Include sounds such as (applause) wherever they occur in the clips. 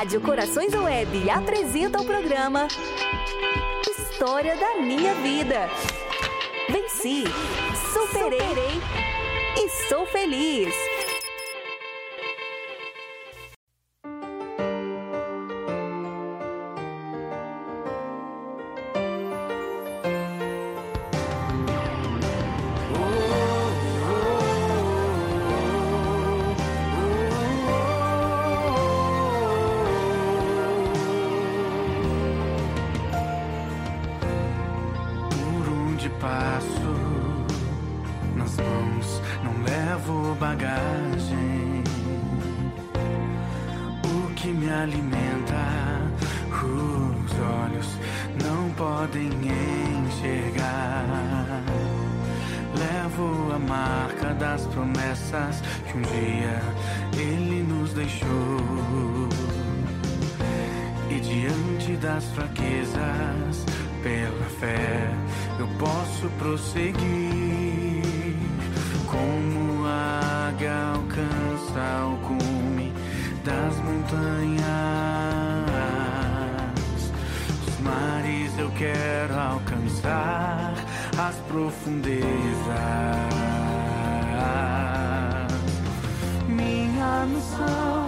Rádio Corações Web apresenta o programa História da Minha Vida. Venci, superei e sou feliz. profundeza. Minha missão.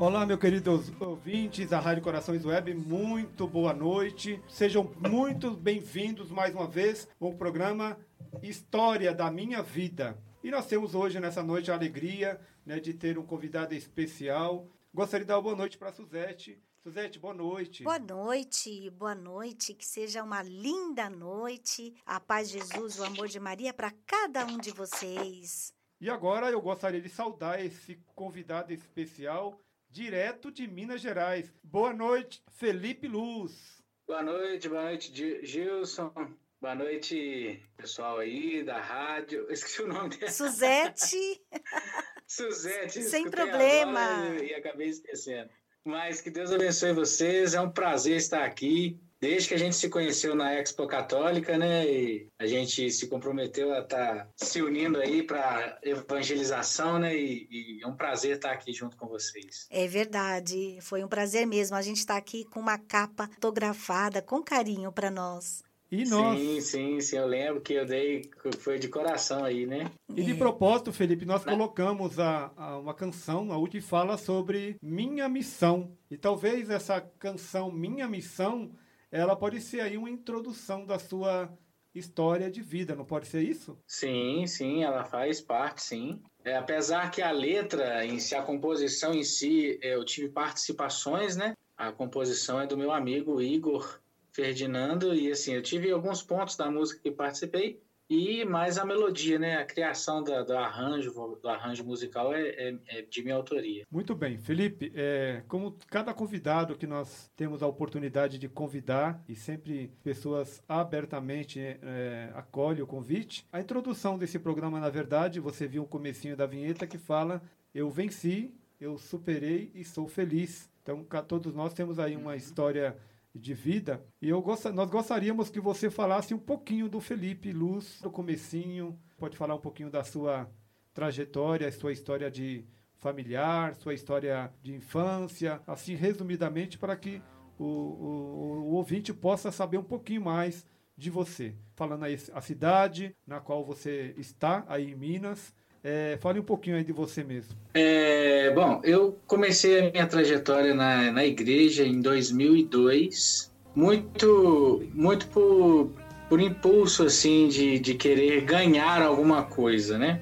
Olá, meus queridos ouvintes da Rádio Corações Web, muito boa noite. Sejam muito bem-vindos mais uma vez ao programa História da Minha Vida. E nós temos hoje, nessa noite, a alegria né, de ter um convidado especial. Gostaria de dar uma boa noite para a Suzete. Suzete, boa noite. Boa noite, boa noite. Que seja uma linda noite. A paz de Jesus, o amor de Maria para cada um de vocês. E agora eu gostaria de saudar esse convidado especial direto de Minas Gerais. Boa noite, Felipe Luz. Boa noite, boa noite, Gilson. Boa noite, pessoal aí da rádio. Esqueci o nome dela. Suzete. (laughs) Suzete. Sem problema. E acabei esquecendo. Mas que Deus abençoe vocês. É um prazer estar aqui. Desde que a gente se conheceu na Expo Católica, né? E a gente se comprometeu a estar tá se unindo aí para evangelização, né? E, e, é um prazer estar aqui junto com vocês. É verdade. Foi um prazer mesmo. A gente está aqui com uma capa fotografada com carinho para nós. E nós... Sim, sim, sim, eu lembro que eu dei, foi de coração aí, né? E de propósito, Felipe, nós colocamos a, a, uma canção, a última fala sobre minha missão. E talvez essa canção Minha Missão, ela pode ser aí uma introdução da sua história de vida, não pode ser isso? Sim, sim, ela faz parte, sim. É, apesar que a letra em si, a composição em si, eu tive participações, né? A composição é do meu amigo Igor Ferdinando, e assim, eu tive alguns pontos da música que participei, e mais a melodia, né? A criação da, do arranjo, do arranjo musical é, é, é de minha autoria. Muito bem, Felipe. É, como cada convidado que nós temos a oportunidade de convidar e sempre pessoas abertamente é, acolhem o convite. A introdução desse programa, na verdade, você viu o comecinho da vinheta que fala: eu venci, eu superei e sou feliz. Então, todos nós temos aí uma história de vida. E eu gost... nós gostaríamos que você falasse um pouquinho do Felipe Luz, do comecinho, pode falar um pouquinho da sua trajetória, sua história de familiar, sua história de infância, assim resumidamente para que o, o, o ouvinte possa saber um pouquinho mais de você. Falando aí a cidade na qual você está, aí em Minas, é, fale um pouquinho aí de você mesmo. É, bom, eu comecei a minha trajetória na, na igreja em 2002, muito, muito por, por impulso, assim, de, de querer ganhar alguma coisa, né?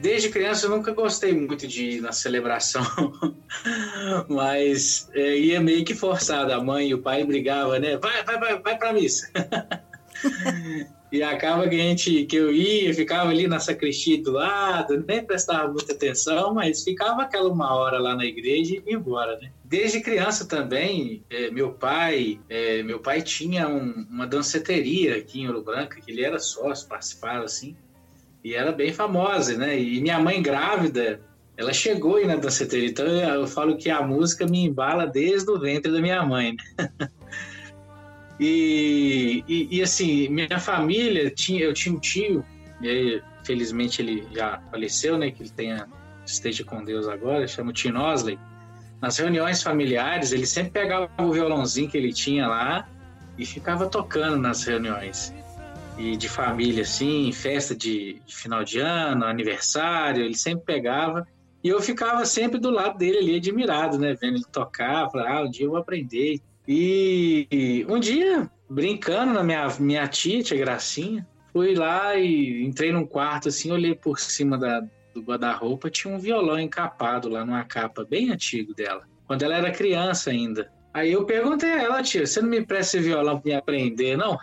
Desde criança eu nunca gostei muito de ir na celebração, (laughs) mas é, ia meio que forçado. A mãe e o pai brigavam, né? Vai, vai, vai, vai pra missa. (laughs) E acaba que a gente, que eu ia, ficava ali na sacristia do lado, nem prestava muita atenção, mas ficava aquela uma hora lá na igreja e ia embora, né? Desde criança também, é, meu pai, é, meu pai tinha um, uma danceteria aqui em Ouro Branco, que ele era sócio, participava assim, e era bem famosa, né? E minha mãe grávida, ela chegou aí na danceteria, então eu falo que a música me embala desde o ventre da minha mãe, né? (laughs) E, e, e, assim, minha família, tinha, eu tinha um tio, e felizmente ele já faleceu, né? Que ele tenha, esteja com Deus agora, chama o Tio Nosley. Nas reuniões familiares, ele sempre pegava o violãozinho que ele tinha lá e ficava tocando nas reuniões. E de família, assim, festa de, de final de ano, aniversário, ele sempre pegava. E eu ficava sempre do lado dele ali, admirado, né? Vendo ele tocar, falava, ah, um dia eu vou aprender e um dia, brincando na minha, minha tia, tia Gracinha, fui lá e entrei num quarto assim, olhei por cima da, do guarda-roupa, tinha um violão encapado lá numa capa bem antigo dela, quando ela era criança ainda. Aí eu perguntei a ela, tia, você não me presta esse violão para me aprender, não?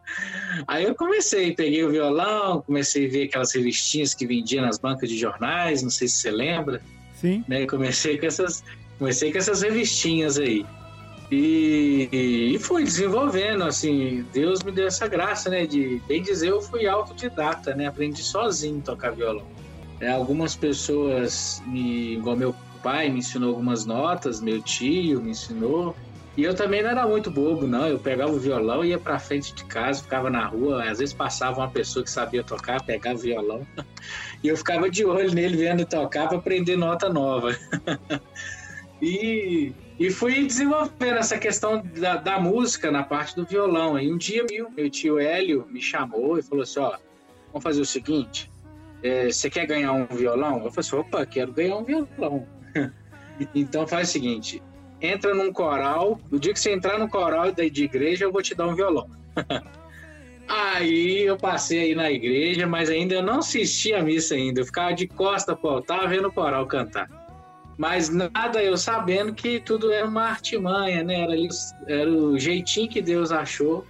(laughs) Aí eu comecei, peguei o violão, comecei a ver aquelas revistinhas que vendiam nas bancas de jornais, não sei se você lembra. Sim. Né? Comecei com essas, comecei com essas revistinhas aí. E, e fui desenvolvendo, assim, Deus me deu essa graça, né? De bem dizer, eu fui autodidata, né? Aprendi sozinho a tocar violão. É, algumas pessoas, me, igual meu pai, me ensinou algumas notas, meu tio me ensinou. E eu também não era muito bobo, não. Eu pegava o violão, ia pra frente de casa, ficava na rua. Às vezes passava uma pessoa que sabia tocar, pegava o violão. (laughs) E eu ficava de olho nele, vendo tocar, para aprender nota nova. (laughs) e e fui desenvolvendo essa questão da, da, música na parte do violão. E um dia meu, meu tio Hélio me chamou e falou assim: Ó, vamos fazer o seguinte: é, você quer ganhar um violão? Eu falei assim: opa, quero ganhar um violão. (laughs) Então faz o seguinte: entra num coral. O dia que você entrar no coral de igreja, eu vou te dar um violão. (laughs) Aí eu passei aí na igreja, mas ainda eu não assisti a missa ainda. Eu ficava de costa pro altar vendo o coral cantar. Mas nada eu sabendo que tudo era uma artimanha, né? Era, era o jeitinho que Deus achou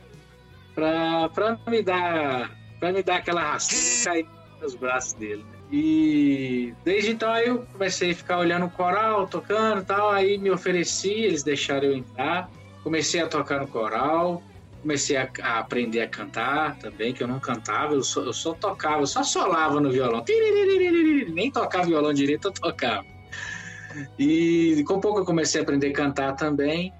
para me dar para me dar aquela racinha e cair nos braços dele. E desde então aí eu comecei a ficar olhando o coral, tocando e tal. Aí me ofereci, eles deixaram eu entrar. Comecei a tocar no coral, comecei a, a aprender a cantar também, que eu não cantava, eu só, eu só tocava, eu só solava no violão. Nem tocava violão direito, eu tocava. E com pouco eu comecei a aprender a cantar também.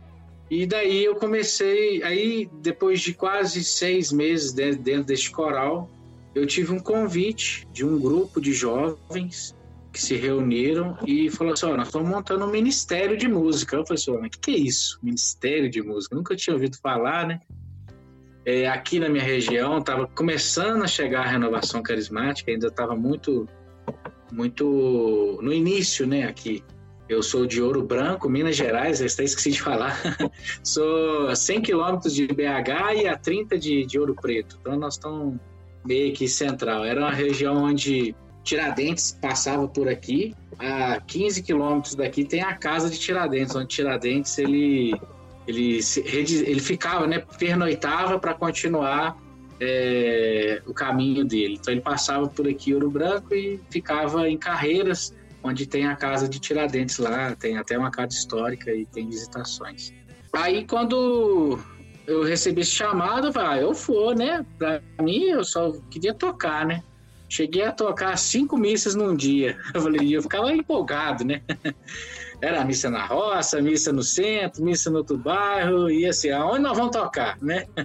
E daí eu comecei, aí depois de quase seis meses dentro deste coral, eu tive um convite de um grupo de jovens que se reuniram e falou assim: oh, nós estamos montando um ministério de música. Eu falei assim: o que, é isso? Ministério de música? Nunca tinha ouvido falar, né? É, aqui na minha região estava começando a chegar a renovação carismática, ainda estava muito, muito no início, né? Aqui. Eu sou de Ouro Branco, Minas Gerais, até esqueci de falar. (laughs) sou a 100 quilômetros de BH e a 30 de, de Ouro Preto. Então nós estamos meio que central. Era uma região onde Tiradentes passava por aqui. A 15 quilômetros daqui tem a casa de Tiradentes, onde Tiradentes ele ele, ele ficava, né, pernoitava para continuar é, o caminho dele. Então ele passava por aqui Ouro Branco e ficava em Carreiras, onde tem a casa de Tiradentes lá, tem até uma casa histórica e tem visitações. Aí quando eu recebi esse chamado, eu falei, ah, eu vou, né? Pra mim, eu só queria tocar, né? Cheguei a tocar cinco missas num dia. Eu falei, eu ficava empolgado, né? (laughs) Era missa na roça, missa no centro, missa no outro bairro, e assim, aonde nós vamos tocar, né? (laughs)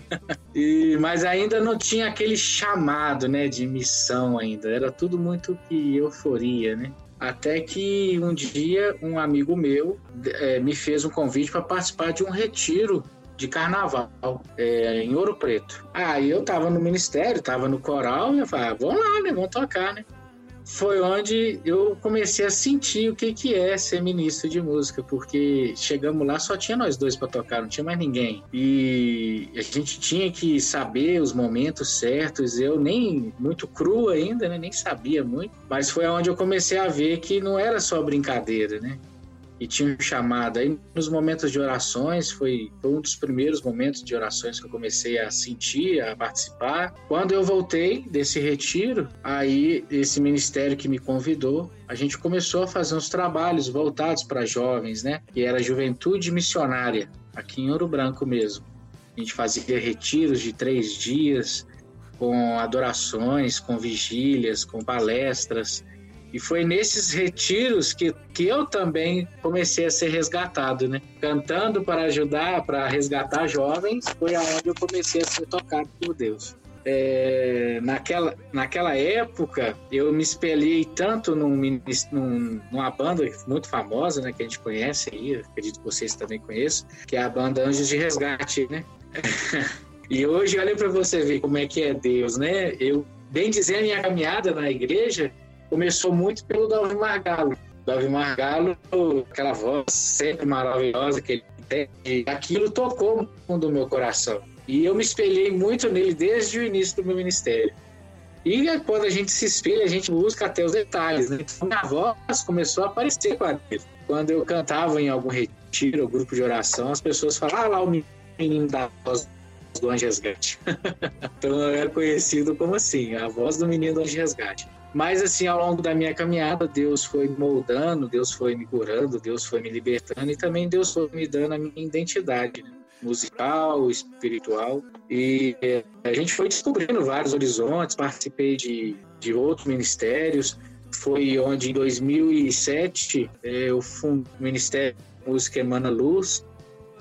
E, mas ainda não tinha aquele chamado, né, de missão ainda. Era tudo muito que euforia, né? Até que um dia um amigo meu é, me fez um convite para participar de um retiro de carnaval é, em Ouro Preto. Aí eu tava no ministério, tava no coral, e eu falei, ah, vamos lá, né? Vamos tocar, né? Foi onde eu comecei a sentir o que, que é ser ministro de música, porque chegamos lá, só tinha nós dois para tocar, não tinha mais ninguém. E a gente tinha que saber os momentos certos. Eu nem muito cru ainda, né? nem sabia muito, mas foi onde eu comecei a ver que não era só brincadeira, né? E tinha um chamado. Aí, nos momentos de orações, foi, um dos primeiros momentos de orações que eu comecei a sentir, a participar. Quando eu voltei desse retiro, aí esse ministério que me convidou, a gente começou a fazer uns trabalhos voltados para jovens, né? Que era Juventude Missionária, aqui em Ouro Branco mesmo. A gente fazia retiros de três dias, com adorações, com vigílias, com palestras. E foi nesses retiros que, que eu também comecei a ser resgatado, né? Cantando para ajudar, para resgatar jovens, foi aonde eu comecei a ser tocado por Deus. É, naquela, naquela época, eu me espelhei tanto num, num, numa banda muito famosa, né? Que a gente conhece aí, acredito que vocês também conheçam, que é a banda Anjos de Resgate, né? (laughs) e hoje, olha para você ver como é que é Deus, né? Eu, bem dizer, a minha caminhada na igreja começou muito pelo Davi Margalo. Davi Margalo, aquela voz sempre maravilhosa que ele tem, aquilo tocou no meu coração. E eu me espelhei muito nele desde o início do meu ministério. E quando a gente se espelha, a gente busca até os detalhes. Né? Então, minha voz começou a aparecer com ele. Quando eu cantava em algum retiro, ou grupo de oração, as pessoas falavam, ah lá o menino da voz do Anjo Resgate. (laughs) então eu era conhecido como assim, a voz do menino do Anjo Resgate. Mas assim, ao longo da minha caminhada, Deus foi me moldando, Deus foi me curando, Deus foi me libertando e também Deus foi me dando a minha identidade né? musical, espiritual. E é, a gente foi descobrindo vários horizontes, participei de, de outros ministérios. Foi onde, em 2007, é, eu fundei o Ministério de Música Emana Luz,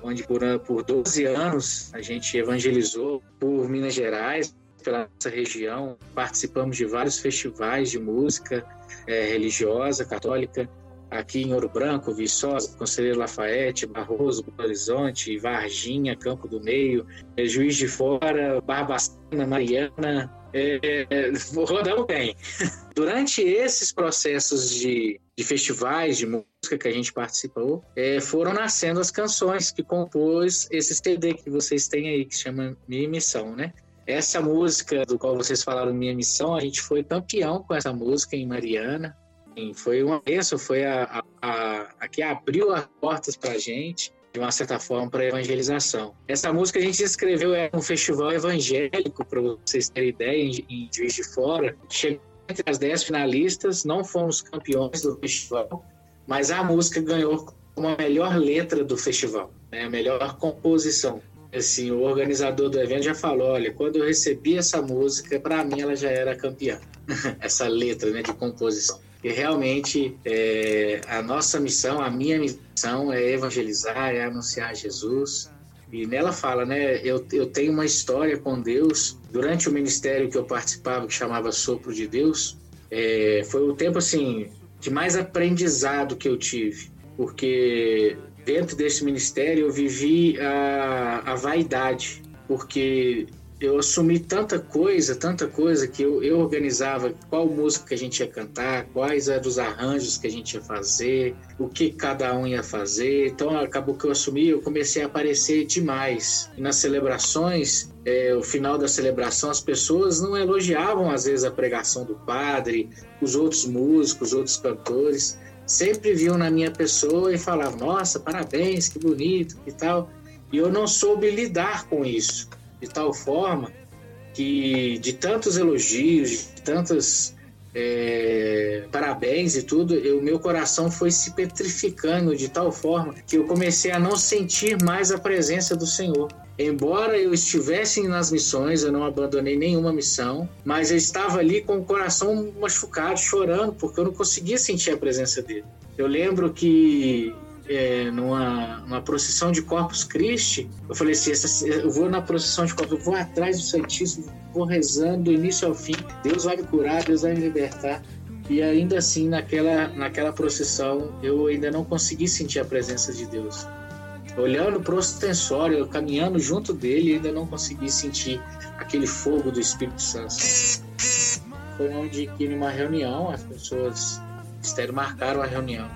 onde por, por 12 anos a gente evangelizou por Minas Gerais, pela nossa região, participamos de vários festivais de música é, religiosa, católica, aqui em Ouro Branco, Viçosa, Conselheiro Lafayette, Barroso, Belo Horizonte, Varginha, Campo do Meio, é, Juiz de Fora, Barbacena, Mariana, é, é, rodamos bem. Durante esses processos de, de festivais de música, que a gente participou, é, foram nascendo as canções que compôs esse CD que vocês têm aí, que chama Minha Missão, né? Essa música do qual vocês falaram, Minha Missão, a gente foi campeão com essa música em Mariana. Foi uma bênção, foi a, a, a, que abriu as portas para a gente de uma certa forma, para evangelização. Essa música a gente escreveu é um festival evangélico, para vocês terem ideia, em, em Juiz de Fora. Chegou entre as dez finalistas, não fomos campeões do festival, mas a música ganhou como a melhor letra do festival, né? a melhor composição. Assim, o organizador do evento já falou, olha, quando eu recebi essa música, para mim ela já era campeã. (laughs) essa letra né, de composição. E realmente é, a nossa missão, a minha missão é evangelizar, é anunciar Jesus. E nela fala, né? Eu, eu tenho uma história com Deus. Durante o ministério que eu participava, que chamava Sopro de Deus, é, foi o tempo assim de mais aprendizado que eu tive, porque dentro desse ministério eu vivi a, a vaidade, porque eu assumi tanta coisa, tanta coisa, que eu, eu organizava qual música que a gente ia cantar, quais eram os arranjos que a gente ia fazer, o que cada um ia fazer. Então acabou que eu assumi, eu comecei a aparecer demais. E nas celebrações, é, o final da celebração, as pessoas não elogiavam às vezes a pregação do padre, os outros músicos, os outros cantores. Sempre viam na minha pessoa e falavam: Nossa, parabéns, que bonito e tal. E eu não soube lidar com isso de tal forma que de tantos elogios, de tantas é, parabéns e tudo, o meu coração foi se petrificando de tal forma que eu comecei a não sentir mais a presença do Senhor. Embora eu estivesse nas missões, eu não abandonei nenhuma missão, mas eu estava ali com o coração machucado, chorando, porque eu não conseguia sentir a presença dele. Eu lembro que é, numa, numa procissão de Corpus Christi, eu falei assim, essa, eu vou na procissão de Corpus, eu vou atrás do Santíssimo, vou rezando do início ao fim, Deus vai me curar, Deus vai me libertar. E ainda assim, naquela, naquela procissão, eu ainda não consegui sentir a presença de Deus. Olhando para o ostensório, caminhando junto dele, ainda não consegui sentir aquele fogo do Espírito Santo. Foi onde que numa reunião, as pessoas ministério marcaram a reunião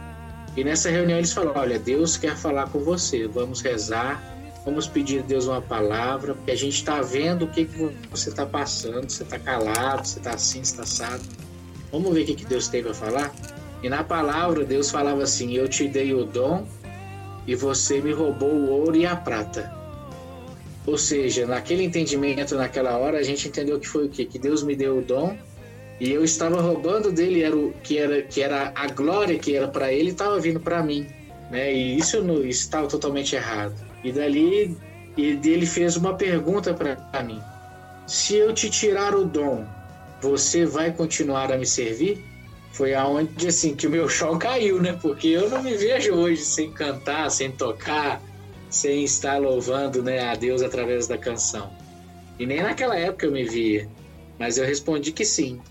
e nessa reunião eles falaram: olha, Deus quer falar com você, vamos rezar, vamos pedir a Deus uma palavra, porque a gente está vendo o que, que você está passando, você está calado, você está assim, você está assado. Vamos ver o que, que Deus teve a falar? E na palavra, Deus falava assim: Eu te dei o dom e você me roubou o ouro e a prata. Ou seja, naquele entendimento, naquela hora, a gente entendeu que foi o quê? Que Deus me deu o dom e eu estava roubando dele era o que era que era a glória que era para ele estava vindo para mim né e isso estava totalmente errado e dali ele fez uma pergunta para mim se eu te tirar o dom você vai continuar a me servir foi aonde assim que o meu chão caiu né? Porque eu não me vejo hoje sem cantar sem tocar sem estar louvando né a Deus através da canção. E nem naquela época eu me via mas eu respondi que sim.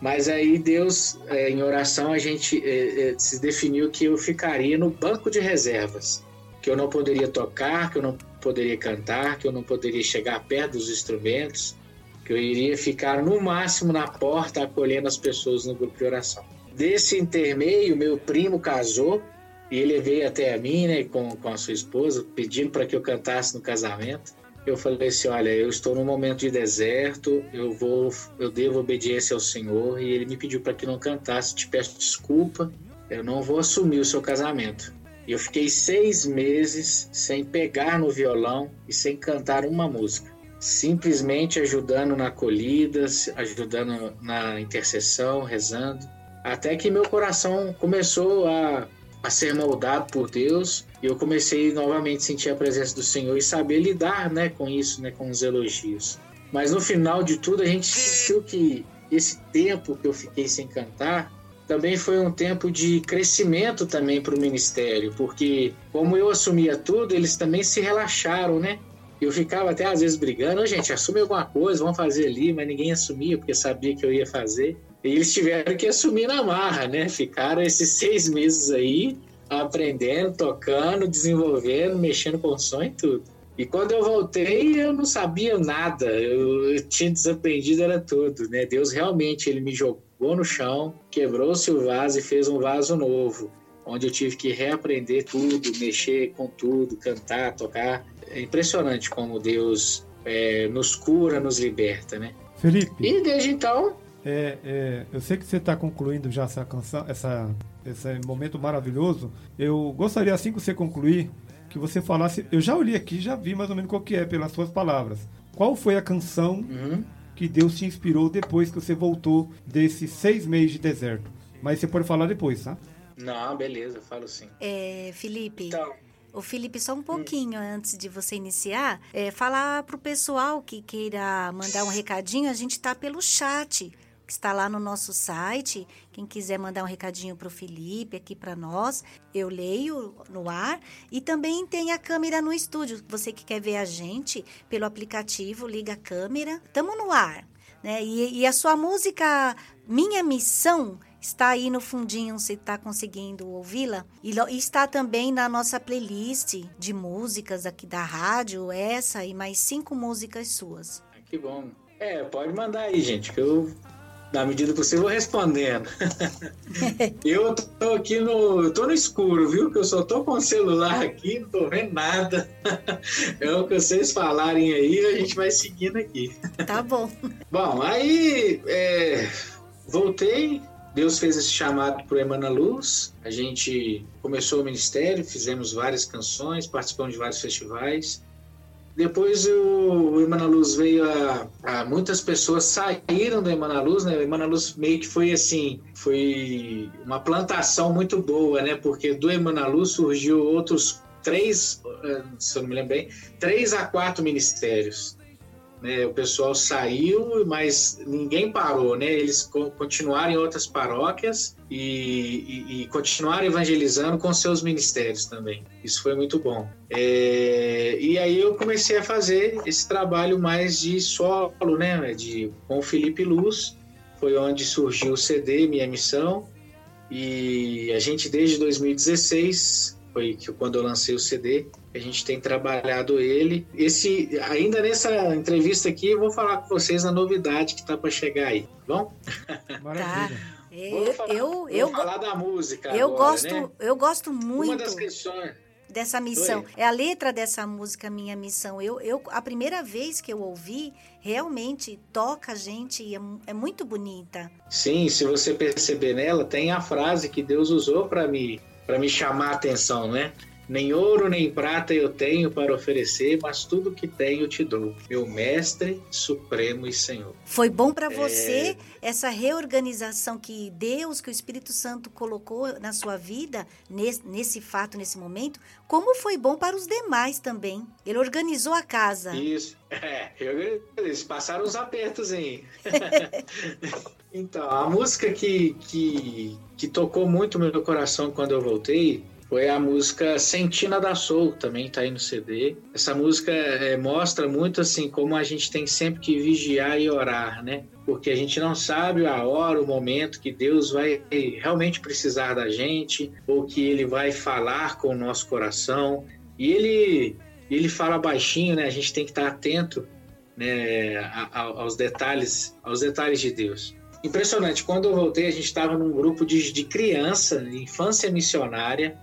Mas aí Deus, é, em oração, a gente é, é, se definiu que eu ficaria no banco de reservas, que eu não poderia tocar, que eu não poderia cantar, que eu não poderia chegar perto dos instrumentos, que eu iria ficar no máximo na porta acolhendo as pessoas no grupo de oração. Desse intermeio, meu primo casou e ele veio até a mim, né, com, com a sua esposa, pedindo para que eu cantasse no casamento eu falei assim, olha, eu estou num momento de deserto, eu vou, eu devo obediência ao Senhor e Ele me pediu para que não cantasse. Te peço desculpa, eu não vou assumir o seu casamento. Eu fiquei seis meses sem pegar no violão e sem cantar uma música, simplesmente ajudando na acolhida, ajudando na intercessão, rezando, até que meu coração começou a, a ser moldado por Deus eu comecei novamente a sentir a presença do Senhor e saber lidar né, com isso, né, com os elogios. Mas no final de tudo, a gente sentiu que esse tempo que eu fiquei sem cantar também foi um tempo de crescimento também para o ministério, porque como eu assumia tudo, eles também se relaxaram, né? Eu ficava até às vezes brigando, gente, assume alguma coisa, vamos fazer ali, mas ninguém assumia porque sabia que eu ia fazer. E eles tiveram que assumir na marra, né? Ficaram esses seis meses aí aprendendo, tocando, desenvolvendo, mexendo com som e tudo. E quando eu voltei, eu não sabia nada, eu, eu tinha desaprendido era tudo, né? Deus realmente ele me jogou no chão, quebrou-se o vaso e fez um vaso novo, onde eu tive que reaprender tudo, mexer com tudo, cantar, tocar. É impressionante como Deus é, nos cura, nos liberta, né? Felipe. E desde então. É, é, eu sei que você está concluindo já essa canção, essa, esse momento maravilhoso. Eu gostaria, assim que você concluir, que você falasse. Eu já olhei aqui, já vi mais ou menos qual que é, pelas suas palavras. Qual foi a canção Uhum. que Deus te inspirou depois que você voltou desses seis meses de deserto? Mas você pode falar depois, tá? Não, beleza, falo sim. É, Felipe, Então, o Felipe, só um pouquinho antes de você iniciar, é, falar pro pessoal que queira mandar um recadinho, a gente tá pelo chat, que está lá no nosso site. Quem quiser mandar um recadinho pro Felipe, aqui para nós, eu leio no ar. E também tem a câmera no estúdio. Você que quer ver a gente pelo aplicativo, liga a câmera. Tamo no ar. Né? E, e a sua música Minha Missão está aí no fundinho, você está conseguindo ouvi-la. E, está também na nossa playlist de músicas aqui da rádio, essa e mais cinco músicas suas. que bom. É, pode mandar aí, gente, que eu, na medida possível, vou respondendo. (laughs) eu tô aqui no. Eu tô no escuro, viu? Que eu só tô com o celular aqui, não tô vendo nada. (laughs) É o que vocês falarem aí, a gente vai seguindo aqui. Tá bom. Bom, aí é, voltei. Deus fez esse chamado para o Emana Luz. A gente começou o ministério, fizemos várias canções, participamos de vários festivais. Depois o, Emana Luz veio a, a- Muitas pessoas saíram do Emana Luz, né? O Emana Luz meio que foi assim: foi uma plantação muito boa, né? Porque do Emana Luz surgiu outros três, eh, se eu não me lembro bem, três a quatro ministérios né, o pessoal saiu, mas ninguém parou, né? Eles co- continuaram em outras paróquias e, e- e continuaram evangelizando com seus ministérios também. Isso foi muito bom. É, e aí eu comecei a fazer esse trabalho mais de solo, né? De, com o Felipe Luz, foi onde surgiu o CD Minha Missão. E a gente desde 2016 foi quando eu lancei o CD, a gente tem trabalhado ele. Esse ainda nessa entrevista aqui eu vou falar com vocês a novidade que tá para chegar aí, tá bom? (laughs) Maravilha. Vou Eu, falar, eu, vou eu, falar da música eu agora, gosto, né? eu gosto Uma muito das questões dessa missão. Oi. É a letra dessa música Minha Missão. Eu, eu, a primeira vez que eu ouvi, realmente toca a gente e é, é muito bonita. Sim, se você perceber nela, tem a frase que Deus usou para me, para me chamar a atenção, né? Nem ouro nem prata eu tenho para oferecer, mas tudo que tenho te dou, meu mestre supremo e Senhor. Foi bom É. para você essa reorganização que Deus, que o Espírito Santo colocou na sua vida nesse, nesse fato, nesse momento, como foi bom para os demais também. Ele organizou a casa. Isso. (laughs) É, eu- eles passaram uns apertos aí. (laughs) então, a música que, que, que tocou muito meu coração quando eu voltei foi a música Sentina da Soul, também tá aí no CD. Essa música é, mostra muito assim como a gente tem sempre que vigiar e orar, né? Porque a gente não sabe a hora, o momento que Deus vai realmente precisar da gente, ou que Ele vai falar com o nosso coração. E Ele, ele fala baixinho, né? A gente tem que estar atento né, aos detalhes, aos detalhes de Deus. Impressionante. Quando eu voltei, a gente estava num grupo de, de criança, de infância missionária.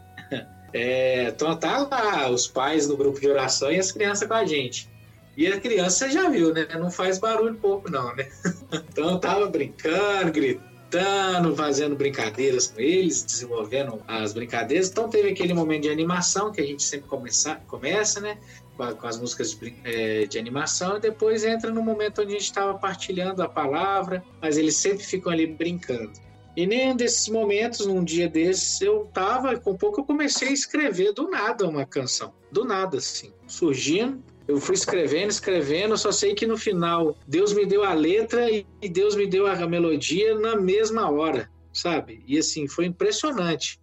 É, então tá lá os pais no grupo de oração e as crianças com a gente. E a criança já viu, né? Não faz barulho pouco, não, né? (laughs) Então tava brincando, gritando, fazendo brincadeiras com eles, desenvolvendo as brincadeiras. Então teve aquele momento de animação que a gente sempre começa, começa, né? Com, a- com as músicas de, eh, de animação, e depois entra no momento onde a gente estava partilhando a palavra, mas eles sempre ficam ali brincando. E nenhum desses momentos, num dia desses, eu tava, com pouco eu comecei a escrever do nada uma canção. Do nada, assim, surgindo. Eu fui escrevendo, escrevendo, só sei que no final Deus me deu a letra e Deus me deu a melodia na mesma hora, sabe? E assim, foi impressionante.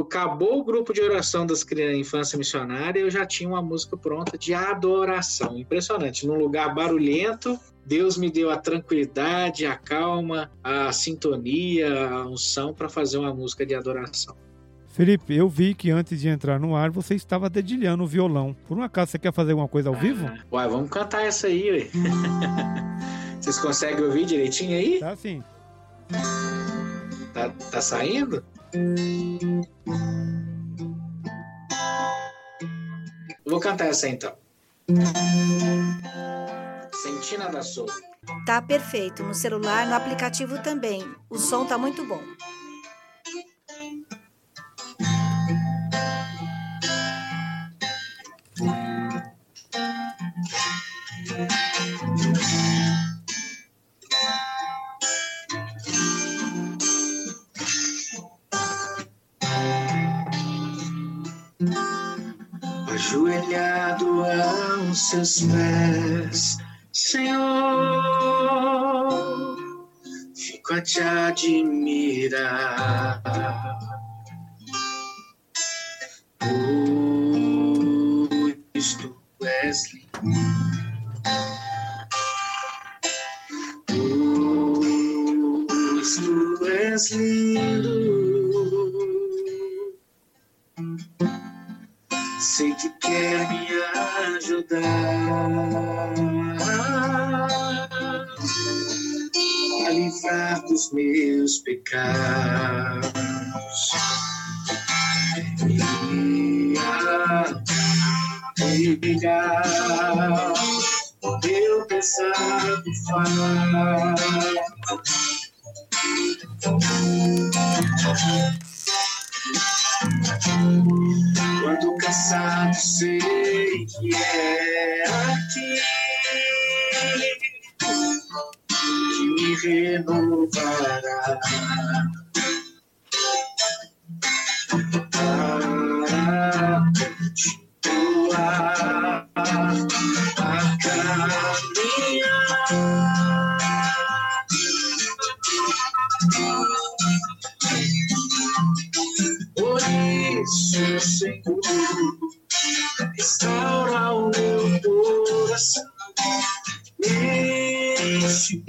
Acabou o grupo de oração das crianças infância missionária, eu já tinha uma música pronta de adoração. Impressionante. Num lugar barulhento, Deus me deu a tranquilidade, a calma, a sintonia, a unção para fazer uma música de adoração. Felipe, eu vi que antes de entrar no ar você estava dedilhando o violão. Por um acaso você quer fazer alguma coisa ao vivo? Ah, uai, vamos cantar essa aí, ué. (laughs) Vocês conseguem ouvir direitinho aí? Tá sim. Tá, tá saindo? Vou cantar essa então. Sentina da Souza. Tá perfeito. No celular, no aplicativo também. O som tá muito bom. Aos meus she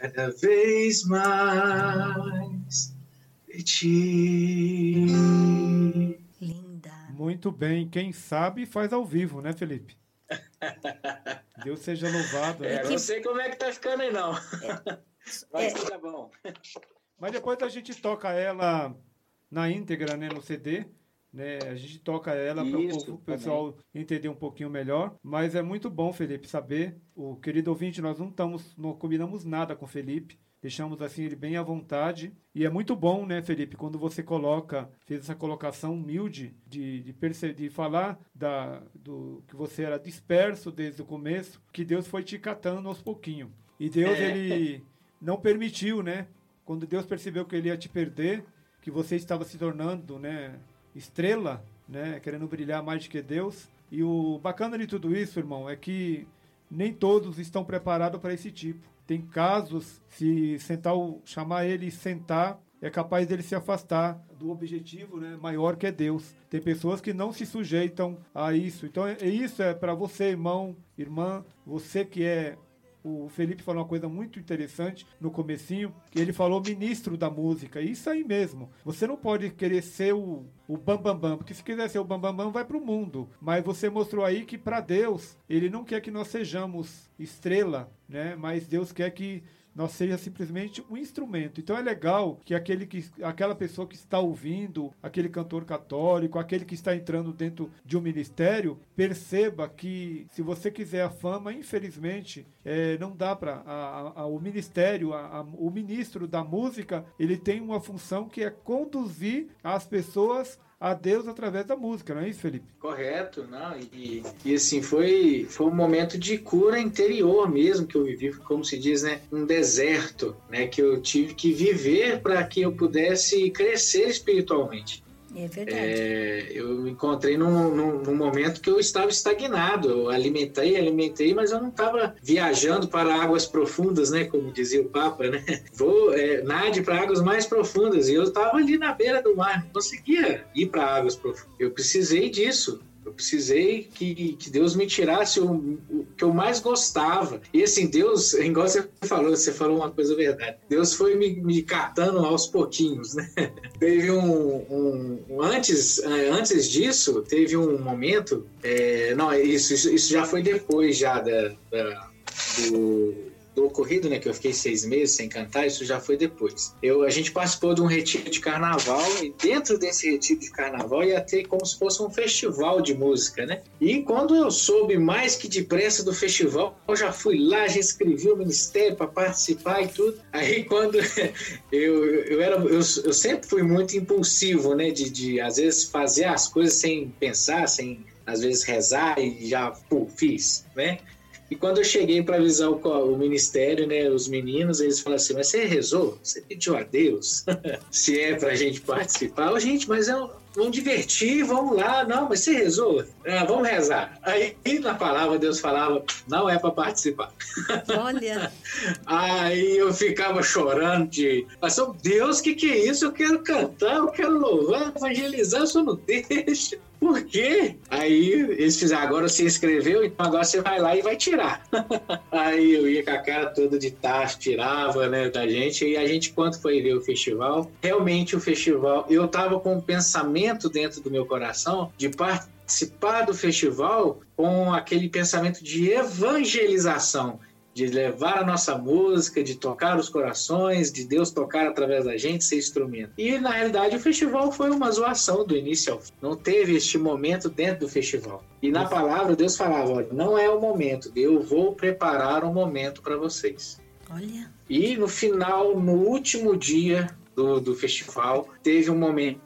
Cada vez mais de ti. Linda. Muito bem. Quem sabe faz ao vivo, né, Felipe? (laughs) Deus seja louvado. né? É, não sei como é que tá ficando aí, não. Mas É. tá bom. Mas depois a gente toca ela na íntegra, né, no CD. Né? A gente toca ela para o pessoal entender um pouquinho melhor. Mas é muito bom, Felipe, saber. O querido ouvinte, nós não estamos, não combinamos nada com o Felipe. Deixamos assim ele bem à vontade. E é muito bom, né, Felipe, quando você coloca, fez essa colocação humilde de, de, perce- de falar da, do que você era disperso desde o começo, que Deus foi te catando aos pouquinhos. E Deus, É. ele não permitiu, né? Quando Deus percebeu que ele ia te perder, que você estava se tornando, né, estrela, né, querendo brilhar mais do que Deus. E o bacana de tudo isso, irmão, é que nem todos estão preparados para esse tipo. Tem casos, se sentar, chamar ele sentar, é capaz dele se afastar do objetivo né, maior que é Deus. Tem pessoas que não se sujeitam a isso. Então, é, é isso é para você, irmão, irmã, você que é o Felipe falou uma coisa muito interessante no comecinho, que ele falou ministro da música. Isso aí mesmo. Você não pode querer ser o, o bam, bam, porque se quiser ser o bambambam, bam, bam, vai pro mundo. Mas você mostrou aí que para Deus, ele não quer que nós sejamos estrela, né? Mas Deus quer que nós seja simplesmente um instrumento. Então é legal que, aquele que aquela pessoa que está ouvindo, aquele cantor católico, aquele que está entrando dentro de um ministério, perceba que se você quiser a fama, infelizmente, é, não dá para o ministério, a, a, o ministro da música, ele tem uma função que é conduzir as pessoas a Deus através da música, não é isso, Felipe? Correto, não. E, e assim, foi, foi um momento de cura interior mesmo que eu vivi, como se diz, né? Um deserto, né? Que eu tive que viver para que eu pudesse crescer espiritualmente. É verdade. É, eu me encontrei num, num, num, momento que eu estava estagnado. Eu alimentei, alimentei, mas eu não estava viajando para águas profundas, né? Como dizia o Papa, né? (laughs) Vou, é, nade para águas mais profundas. E eu estava ali na beira do mar, não conseguia ir para águas profundas. Eu precisei disso. Eu precisei que, que Deus me tirasse o, o, que eu mais gostava. E assim, Deus, (laughs) igual você falou, você falou uma coisa verdade. Deus foi me, me catando aos pouquinhos, né? (laughs) Teve um, um, antes, é, antes disso, teve um momento. É, não, isso, isso, isso, já foi depois já da, da do do ocorrido, né, que eu fiquei seis meses sem cantar, isso já foi depois. Eu, a gente participou de um retiro de carnaval e dentro desse retiro de carnaval ia ter como se fosse um festival de música, né? E quando eu soube mais que depressa do festival, eu já fui lá, já escrevi o ministério para participar e tudo. Aí quando (laughs) eu, eu era, eu, eu sempre fui muito impulsivo, né, de, de às vezes fazer as coisas sem pensar, sem às vezes rezar e já pô, fiz, né? E quando eu cheguei para avisar o, o, ministério, né, os meninos, eles falaram assim: Mas você rezou? Você pediu a Deus? (laughs) Se é para a gente participar? Oh, gente, mas é um, vamos divertir, vamos lá. Não, mas você rezou? Ah, vamos rezar. Aí na palavra Deus falava: Não é para participar. (laughs) Olha. Aí eu ficava chorando de: Mas, Deus, o que, que é isso? Eu quero cantar, eu quero louvar, evangelizar, senhor não (laughs) deixa. Por quê? Aí eles fizeram, agora você inscreveu, então agora você vai lá e vai tirar. (laughs) Aí eu ia com a cara toda de tacho, tirava, né, da gente, e a gente, quando foi ver o festival, realmente o festival, eu tava com um pensamento dentro do meu coração de participar do festival com aquele pensamento de evangelização de levar a nossa música, de tocar os corações, de Deus tocar através da gente, ser instrumento. E na realidade o festival foi uma zoação do início ao fim. Não teve este momento dentro do festival. E na palavra Deus falava: olha, não é o momento, eu vou preparar um momento para vocês. Olha. E no final, no último dia do, do festival, teve um momento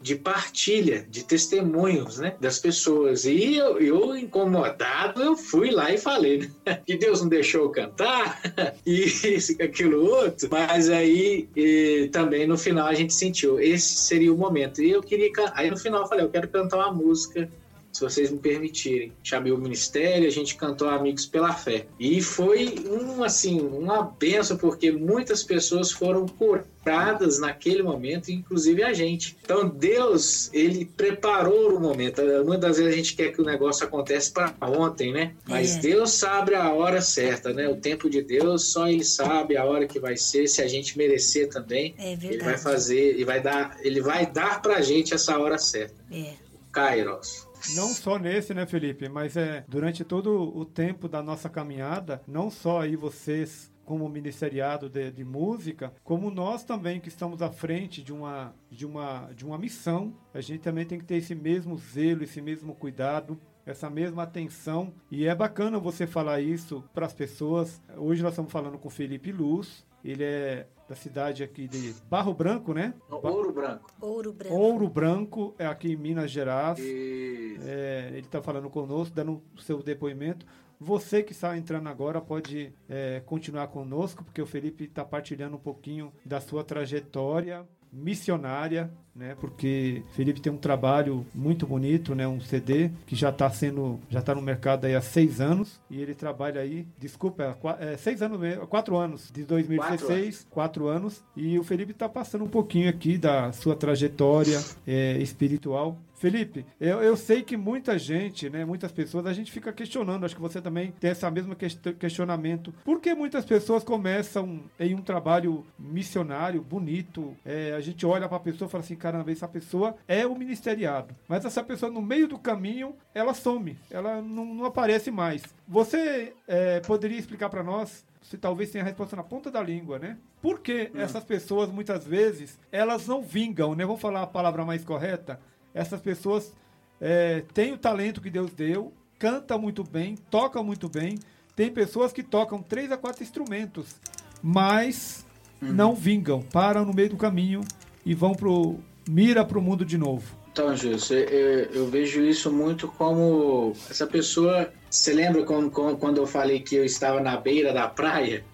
de partilha, de testemunhos, né, das pessoas. E eu, eu, incomodado, eu fui lá e falei né, (laughs) que Deus não deixou eu cantar (laughs) e isso, aquilo outro. Mas aí e, também no final a gente sentiu esse seria o momento. E eu queria, aí no final eu falei, eu quero cantar uma música se vocês me permitirem. Chamei o ministério, a gente cantou Amigos pela Fé. E foi um, assim, uma benção, porque muitas pessoas foram curadas naquele momento, inclusive a gente. Então Deus, ele preparou o momento. Muitas das vezes a gente quer que o negócio aconteça para ontem, né? Mas é. Deus sabe a hora certa, né? O tempo de Deus, só ele sabe a hora que vai ser, se a gente merecer também. É verdade. Ele vai fazer, e vai dar, ele vai dar pra gente essa hora certa. É. Kairos. Não só nesse, né, Felipe? Mas é durante todo o tempo da nossa caminhada, não só aí vocês como ministeriado de, de, música, como nós também que estamos à frente de uma, de, uma, de uma missão, a gente também tem que ter esse mesmo zelo, esse mesmo cuidado, essa mesma atenção. E é bacana você falar isso para as pessoas. Hoje nós estamos falando com Felipe Luz, ele é da cidade aqui de Barro Branco, né? Ouro Branco. Ouro Branco. Ouro Branco, é aqui em Minas Gerais. É, ele está falando conosco, dando o seu depoimento. Você que está entrando agora pode é, continuar conosco, porque o Felipe está partilhando um pouquinho da sua trajetória missionária, né? Porque Felipe tem um trabalho muito bonito, né? Um CD que já está sendo, já está no mercado aí há seis anos e ele trabalha aí, desculpa, é, seis anos, quatro anos, de 2016, quatro, quatro anos e o Felipe está passando um pouquinho aqui da sua trajetória é, espiritual. Felipe, eu, eu sei que muita gente, né, muitas pessoas, a gente fica questionando, acho que você também tem esse mesmo questionamento. Por que muitas pessoas começam em um trabalho missionário, bonito, é, a gente olha para a pessoa e fala assim, caramba, essa pessoa é o ministeriado. Mas essa pessoa, no meio do caminho, ela some, ela não, não aparece mais. Você é, poderia explicar para nós você talvez tenha a resposta na ponta da língua, né? Por que hum. essas pessoas, muitas vezes, elas não vingam, né? Vamos falar a palavra mais correta? Essas pessoas é, têm o talento que Deus deu, cantam muito bem, tocam muito bem. Tem pessoas que tocam três a quatro instrumentos, mas hum. não vingam, param no meio do caminho e vão pro mira para o mundo de novo. Então, Gilson, eu, eu, vejo isso muito como essa pessoa. Você lembra como, como, quando eu falei que eu estava na beira da praia?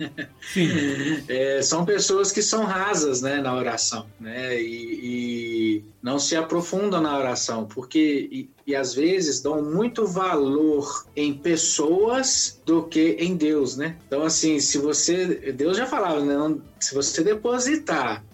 Sim. (laughs) É, são pessoas que são rasas né, na oração, né? E, e não se aprofundam na oração, porque e, e, às vezes dão muito valor em pessoas do que em Deus, né? Então, assim, se você. Deus já falava, né? Se você depositar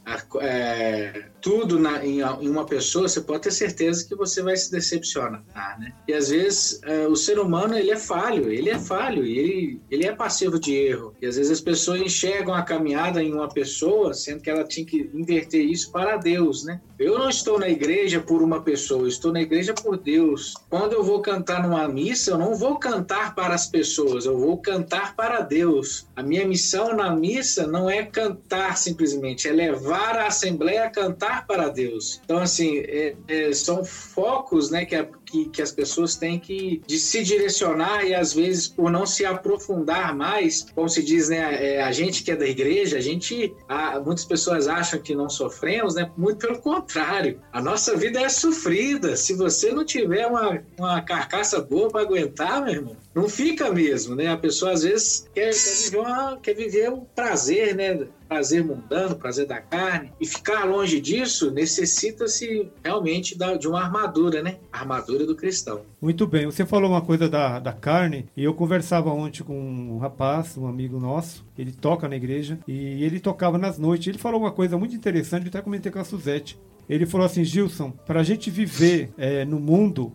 é, tudo na, em, em, uma pessoa, você pode ter certeza que você vai se decepcionar, né? E às vezes é, o ser humano ele é falho, ele é falho, ele, ele é passivo de erro. E às vezes as pessoas enxergam a caminhada em uma pessoa, sendo que ela tinha que inverter isso para Deus, né? Eu não estou na igreja por uma pessoa, eu estou na igreja por Deus. Quando eu vou cantar numa missa, eu não vou cantar para as pessoas, eu vou cantar para Deus. A minha missão na missa não é cantar simplesmente, é levar a assembleia a cantar para Deus. Então, assim, é, é, são focos né, que a, que, que as pessoas têm que de se direcionar e às vezes por não se aprofundar mais, como se diz, né, é, a gente que é da igreja, a gente, a, muitas pessoas acham que não sofremos, né? Muito pelo contrário, a nossa vida é sofrida. Se você não tiver uma, uma carcaça boa para aguentar, meu irmão, não fica mesmo, né? A pessoa às vezes quer, quer viver, uma, quer viver o prazer, né? Prazer mundano, prazer da carne. E ficar longe disso necessita-se realmente de uma armadura, né? armadura do cristão. Muito bem. Você falou uma coisa da, da carne, e eu conversava ontem com um rapaz, um amigo nosso, ele toca na igreja, e ele tocava nas noites. Ele falou uma coisa muito interessante, eu até comentei com a Suzette. Ele falou assim, Gilson, para a gente viver é, no mundo,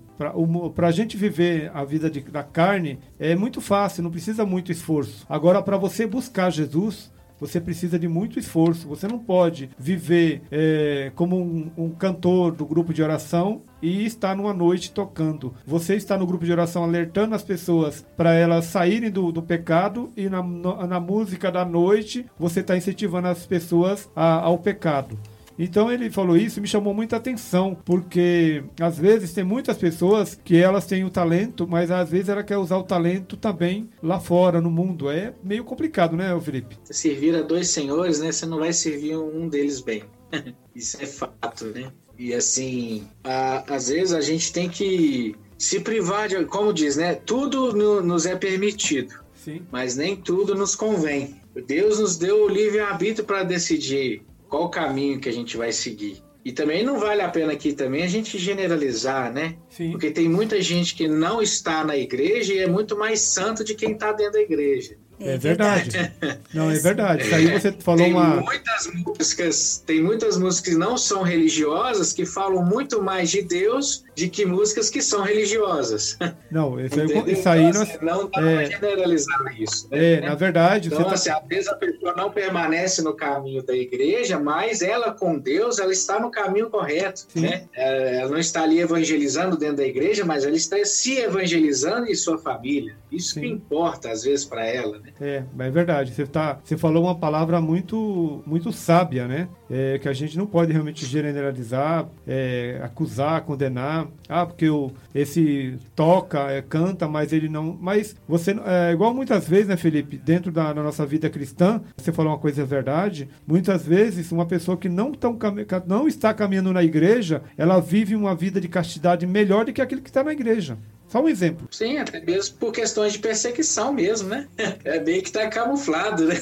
para a gente viver a vida de, da carne, é muito fácil, não precisa muito esforço. Agora, para você buscar Jesus, você precisa de muito esforço. Você não pode viver é, como um, um, cantor do grupo de oração e estar numa noite tocando. Você está no grupo de oração alertando as pessoas para elas saírem do, do pecado e na, na música da noite você está incentivando as pessoas a, ao pecado. Então ele falou isso e me chamou muita atenção, porque às vezes tem muitas pessoas que elas têm o talento, mas às vezes ela quer usar o talento também lá fora, no mundo. É meio complicado, né, Felipe? Servir a dois senhores, né? Você não vai servir um deles bem. (laughs) isso é fato, né? E assim, a, às vezes a gente tem que se privar de, como diz, né? Tudo no, nos é permitido, Sim. mas nem tudo nos convém. Deus nos deu o livre-arbítrio para decidir qual o caminho que a gente vai seguir. E também não vale a pena aqui também a gente generalizar, né? Sim. Porque tem muita gente que não está na igreja e é muito mais santo de quem está dentro da igreja. É, é verdade. Não, é verdade. Isso aí você falou tem uma. Muitas músicas, tem muitas músicas que não são religiosas que falam muito mais de Deus de que músicas que são religiosas. (laughs) Não, isso aí, isso aí então, assim, não dá é, generalizar isso. Né? É, na verdade. Então, tá... assim, às vezes a pessoa não permanece no caminho da igreja, mas ela com Deus, ela está no caminho correto. Né? É, ela não está ali evangelizando dentro da igreja, mas ela está se evangelizando em sua família. Isso Sim. que importa, às vezes, para ela. Né? É, é verdade. Você, tá, você falou uma palavra muito, muito sábia, né? É, que a gente não pode realmente generalizar, é, acusar, condenar. Ah, porque o, esse toca, é, canta, mas ele não. Mas você. É igual muitas vezes, né, Felipe? Dentro da, da nossa vida cristã, você falou uma coisa verdade. Muitas vezes, uma pessoa que não, tão, não está caminhando na igreja, ela vive uma vida de castidade melhor do que aquele que está na igreja. Só um exemplo. Sim, até mesmo por questões de perseguição mesmo, né? (laughs) É bem que tá camuflado, né?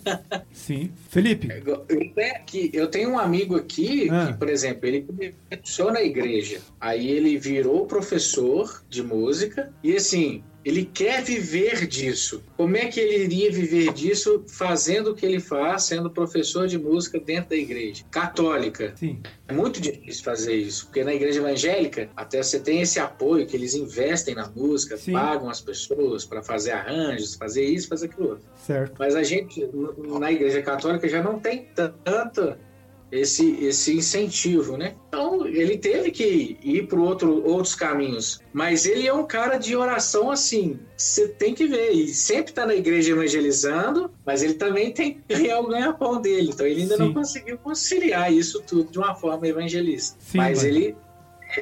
(laughs) Sim. Felipe. Eu tenho, aqui, eu tenho um amigo aqui ah. que, por exemplo, ele começou na igreja. Aí ele virou professor de música e assim, ele quer viver disso. Como é que ele iria viver disso fazendo o que ele faz, sendo professor de música dentro da igreja católica? Sim. É muito difícil fazer isso, porque na igreja evangélica até você tem esse apoio que eles investem na música, Sim. pagam as pessoas para fazer arranjos, fazer isso, fazer aquilo outro. Certo. Mas a gente na igreja católica já não tem tanto esse esse incentivo, né? Então ele teve que ir para outro, outros caminhos. Mas ele é um cara de oração assim, você tem que ver. E sempre está na igreja evangelizando, mas ele também tem que ganhar o ganha-pão dele. Então ele ainda Sim. não conseguiu conciliar isso tudo de uma forma evangelista. Sim, mas mas- ele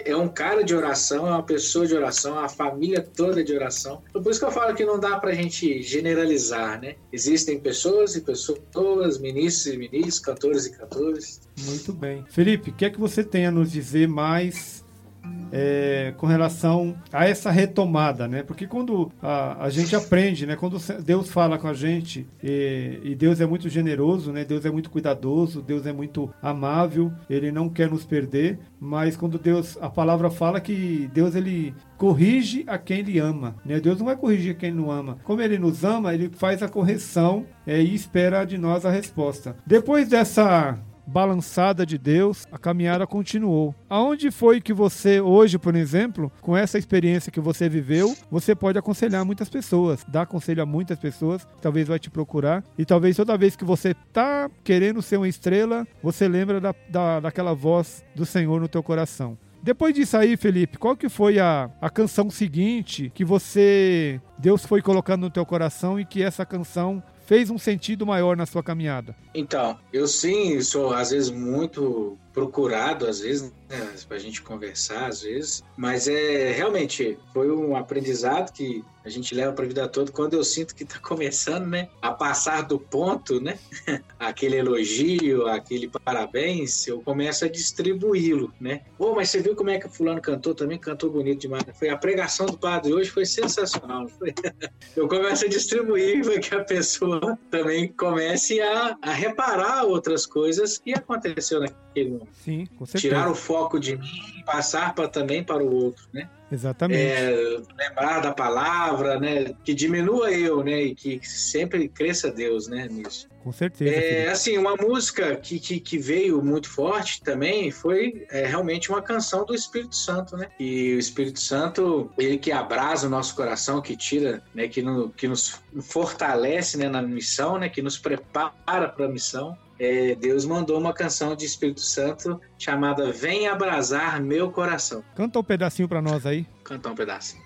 é um cara de oração, é uma pessoa de oração, é uma família toda de oração. Então, Por isso que eu falo que não dá pra gente generalizar, né? Existem pessoas e pessoas, ministros e ministros, cantores e cantores. Muito bem. Felipe, o que é que você tem a nos dizer mais é, com relação a essa retomada, né? Porque quando a, a gente aprende, né? Quando Deus fala com a gente e, e Deus é muito generoso, né? Deus é muito cuidadoso, Deus é muito amável, Ele não quer nos perder, mas quando Deus, a palavra fala que Deus ele corrige a quem ele ama, né? Deus não vai corrigir quem não ama. Como ele nos ama, ele faz a correção é, e espera de nós a resposta. Depois dessa balançada de Deus, a caminhada continuou. Aonde foi que você, hoje, por exemplo, com essa experiência que você viveu, você pode aconselhar muitas pessoas, dar conselho a muitas pessoas, talvez vai te procurar, e talvez toda vez que você tá querendo ser uma estrela, você lembra da, da, daquela voz do Senhor no teu coração. Depois disso aí, Felipe, qual que foi a, a canção seguinte que você, Deus foi colocando no teu coração e que essa canção fez um sentido maior na sua caminhada? Então, eu sim sou às vezes muito procurado, às vezes, né, pra gente conversar, às vezes, mas é realmente foi um aprendizado que a gente leva pra vida toda. Quando eu sinto que tá (laughs) começando, né, a passar do ponto, né, (laughs) aquele elogio, aquele parabéns, eu começo a distribuí-lo, né. Pô, mas você viu como é que fulano cantou também? Cantou bonito demais. né? Foi a pregação do padre hoje foi sensacional. Foi? (laughs) Eu começo a distribuir para que a pessoa também comece a, a reparar outras coisas que aconteceu naquele momento. Sim, com certeza. Tirar o foco de mim e passar pra, também para o outro, né? Exatamente. É, lembrar da palavra, né? Que diminua eu, né? E que sempre cresça Deus, né? Nisso. Com certeza. É, assim, uma música que, que, que veio muito forte também foi é, realmente uma canção do Espírito Santo, né? E o Espírito Santo, ele que abrasa o nosso coração, que tira, né? Que, no, que nos fortalece né, na missão, né? Que nos prepara para a missão. É, Deus mandou uma canção de Espírito Santo chamada Vem Abrasar Meu Coração. Canta um pedacinho pra nós aí. Cantar um pedacinho.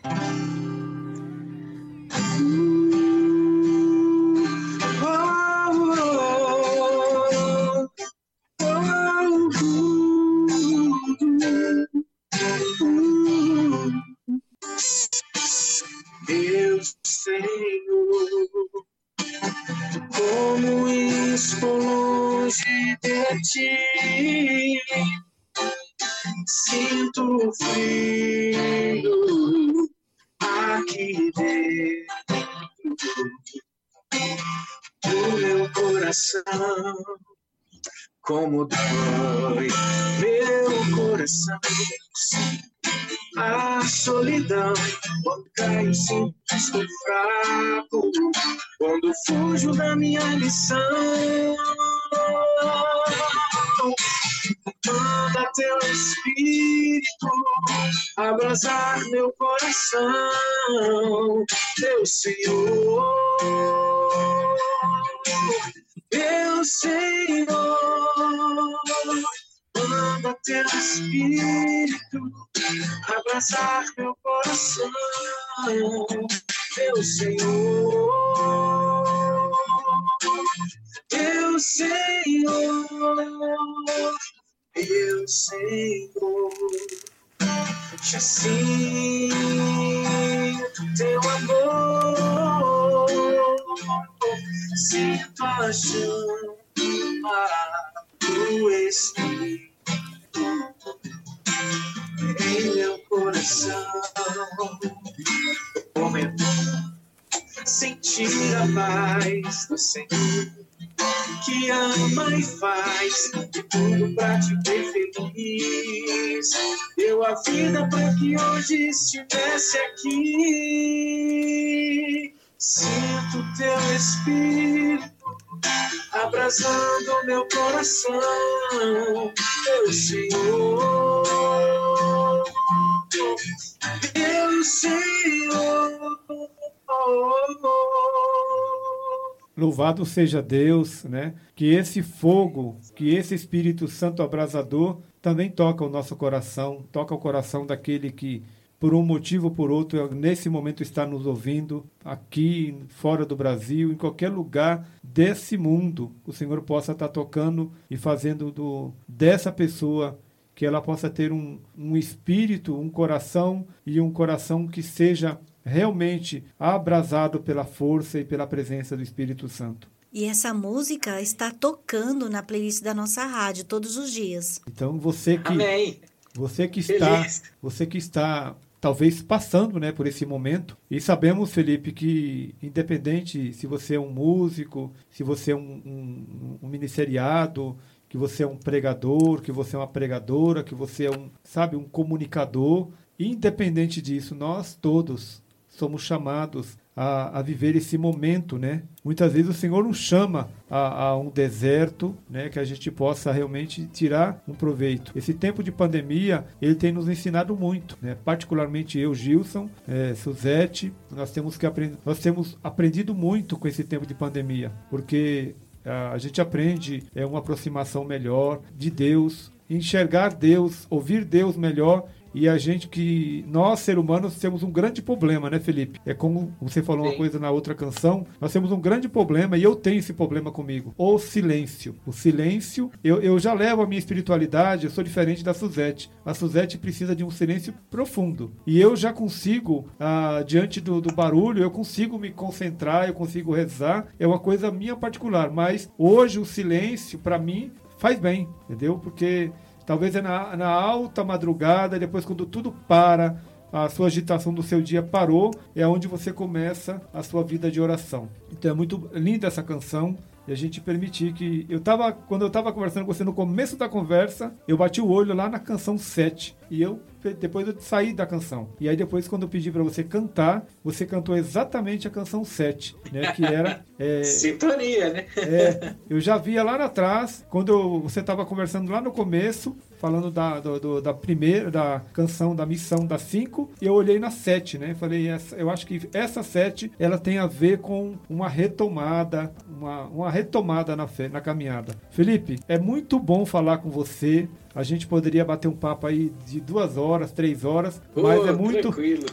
Ti, sinto frio aqui dentro do meu coração. Como dói meu coração a solidão. Quando caio, que estou fraco. Quando fujo da minha lição. Manda teu espírito abrasar meu coração, meu Senhor. Meu Senhor, manda teu espírito abraçar meu coração, meu Senhor, meu Senhor, meu Senhor. Já sinto teu amor, sinto a chama do Espírito em meu coração. Momento, sentir a paz do Senhor que ama e faz de tudo pra te ver feliz. Deu a vida pra que hoje estivesse aqui. Espírito abraçando meu coração, meu Senhor, meu Senhor. Louvado seja Deus, né? Que esse fogo, que esse Espírito Santo abrasador também toca o nosso coração, toca o coração daquele que por um motivo ou por outro, nesse momento está nos ouvindo, aqui, fora do Brasil, em qualquer lugar desse mundo, o Senhor possa estar tocando e fazendo do, dessa pessoa que ela possa ter um, um espírito, um coração e um coração que seja realmente abrasado pela força e pela presença do Espírito Santo. E essa música está tocando na playlist da nossa rádio todos os dias. Então você que Amém. você que está Feliz. você que está talvez passando né, por esse momento. E sabemos, Felipe, que independente se você é um músico, se você é um, um, um ministeriado, que você é um pregador, que você é uma pregadora, que você é um, sabe, um comunicador, independente disso, nós todos somos chamados a, a, viver esse momento, né? Muitas vezes o Senhor nos chama a, a, um deserto, né? Que a gente possa realmente tirar um proveito. Esse tempo de pandemia, ele tem nos ensinado muito, né? Particularmente eu, Gilson, é, Suzete, nós temos que aprender, nós temos aprendido muito com esse tempo de pandemia, porque a gente aprende é uma aproximação melhor de Deus, enxergar Deus, ouvir Deus melhor e a gente que nós ser humanos temos um grande problema, né, Felipe? É como você falou Sim. uma coisa na outra canção, nós temos um grande problema e eu tenho esse problema comigo. O silêncio. O silêncio, eu, eu já levo a minha espiritualidade, eu sou diferente da Suzette. A Suzette precisa de um silêncio profundo. E eu já consigo, ah, diante do, do barulho, eu consigo me concentrar, eu consigo rezar. É uma coisa minha particular, mas hoje o silêncio, para mim, faz bem, entendeu? Porque Talvez é na, na alta madrugada, depois quando tudo para, a sua agitação do seu dia parou, é onde você começa a sua vida de oração. Então é muito linda essa canção e a gente permitir que eu tava quando eu estava conversando com você no começo da conversa, eu bati o olho lá na canção 7 e eu depois eu saí da canção. E aí depois, quando eu pedi para você cantar, você cantou exatamente a canção 7, né? Que era... (laughs) É, Sintonia, né? é, (laughs) eu já via lá atrás, quando eu, você estava conversando lá no começo, falando da, do, do, da primeira, da canção, da missão da 5, e eu olhei na 7, né? Falei, essa, eu acho que essa 7, ela tem a ver com uma retomada, uma, uma retomada na fé, na caminhada. Felipe, é muito bom falar com você. A gente poderia bater um papo aí de duas horas, três horas, mas é muito, tranquilo.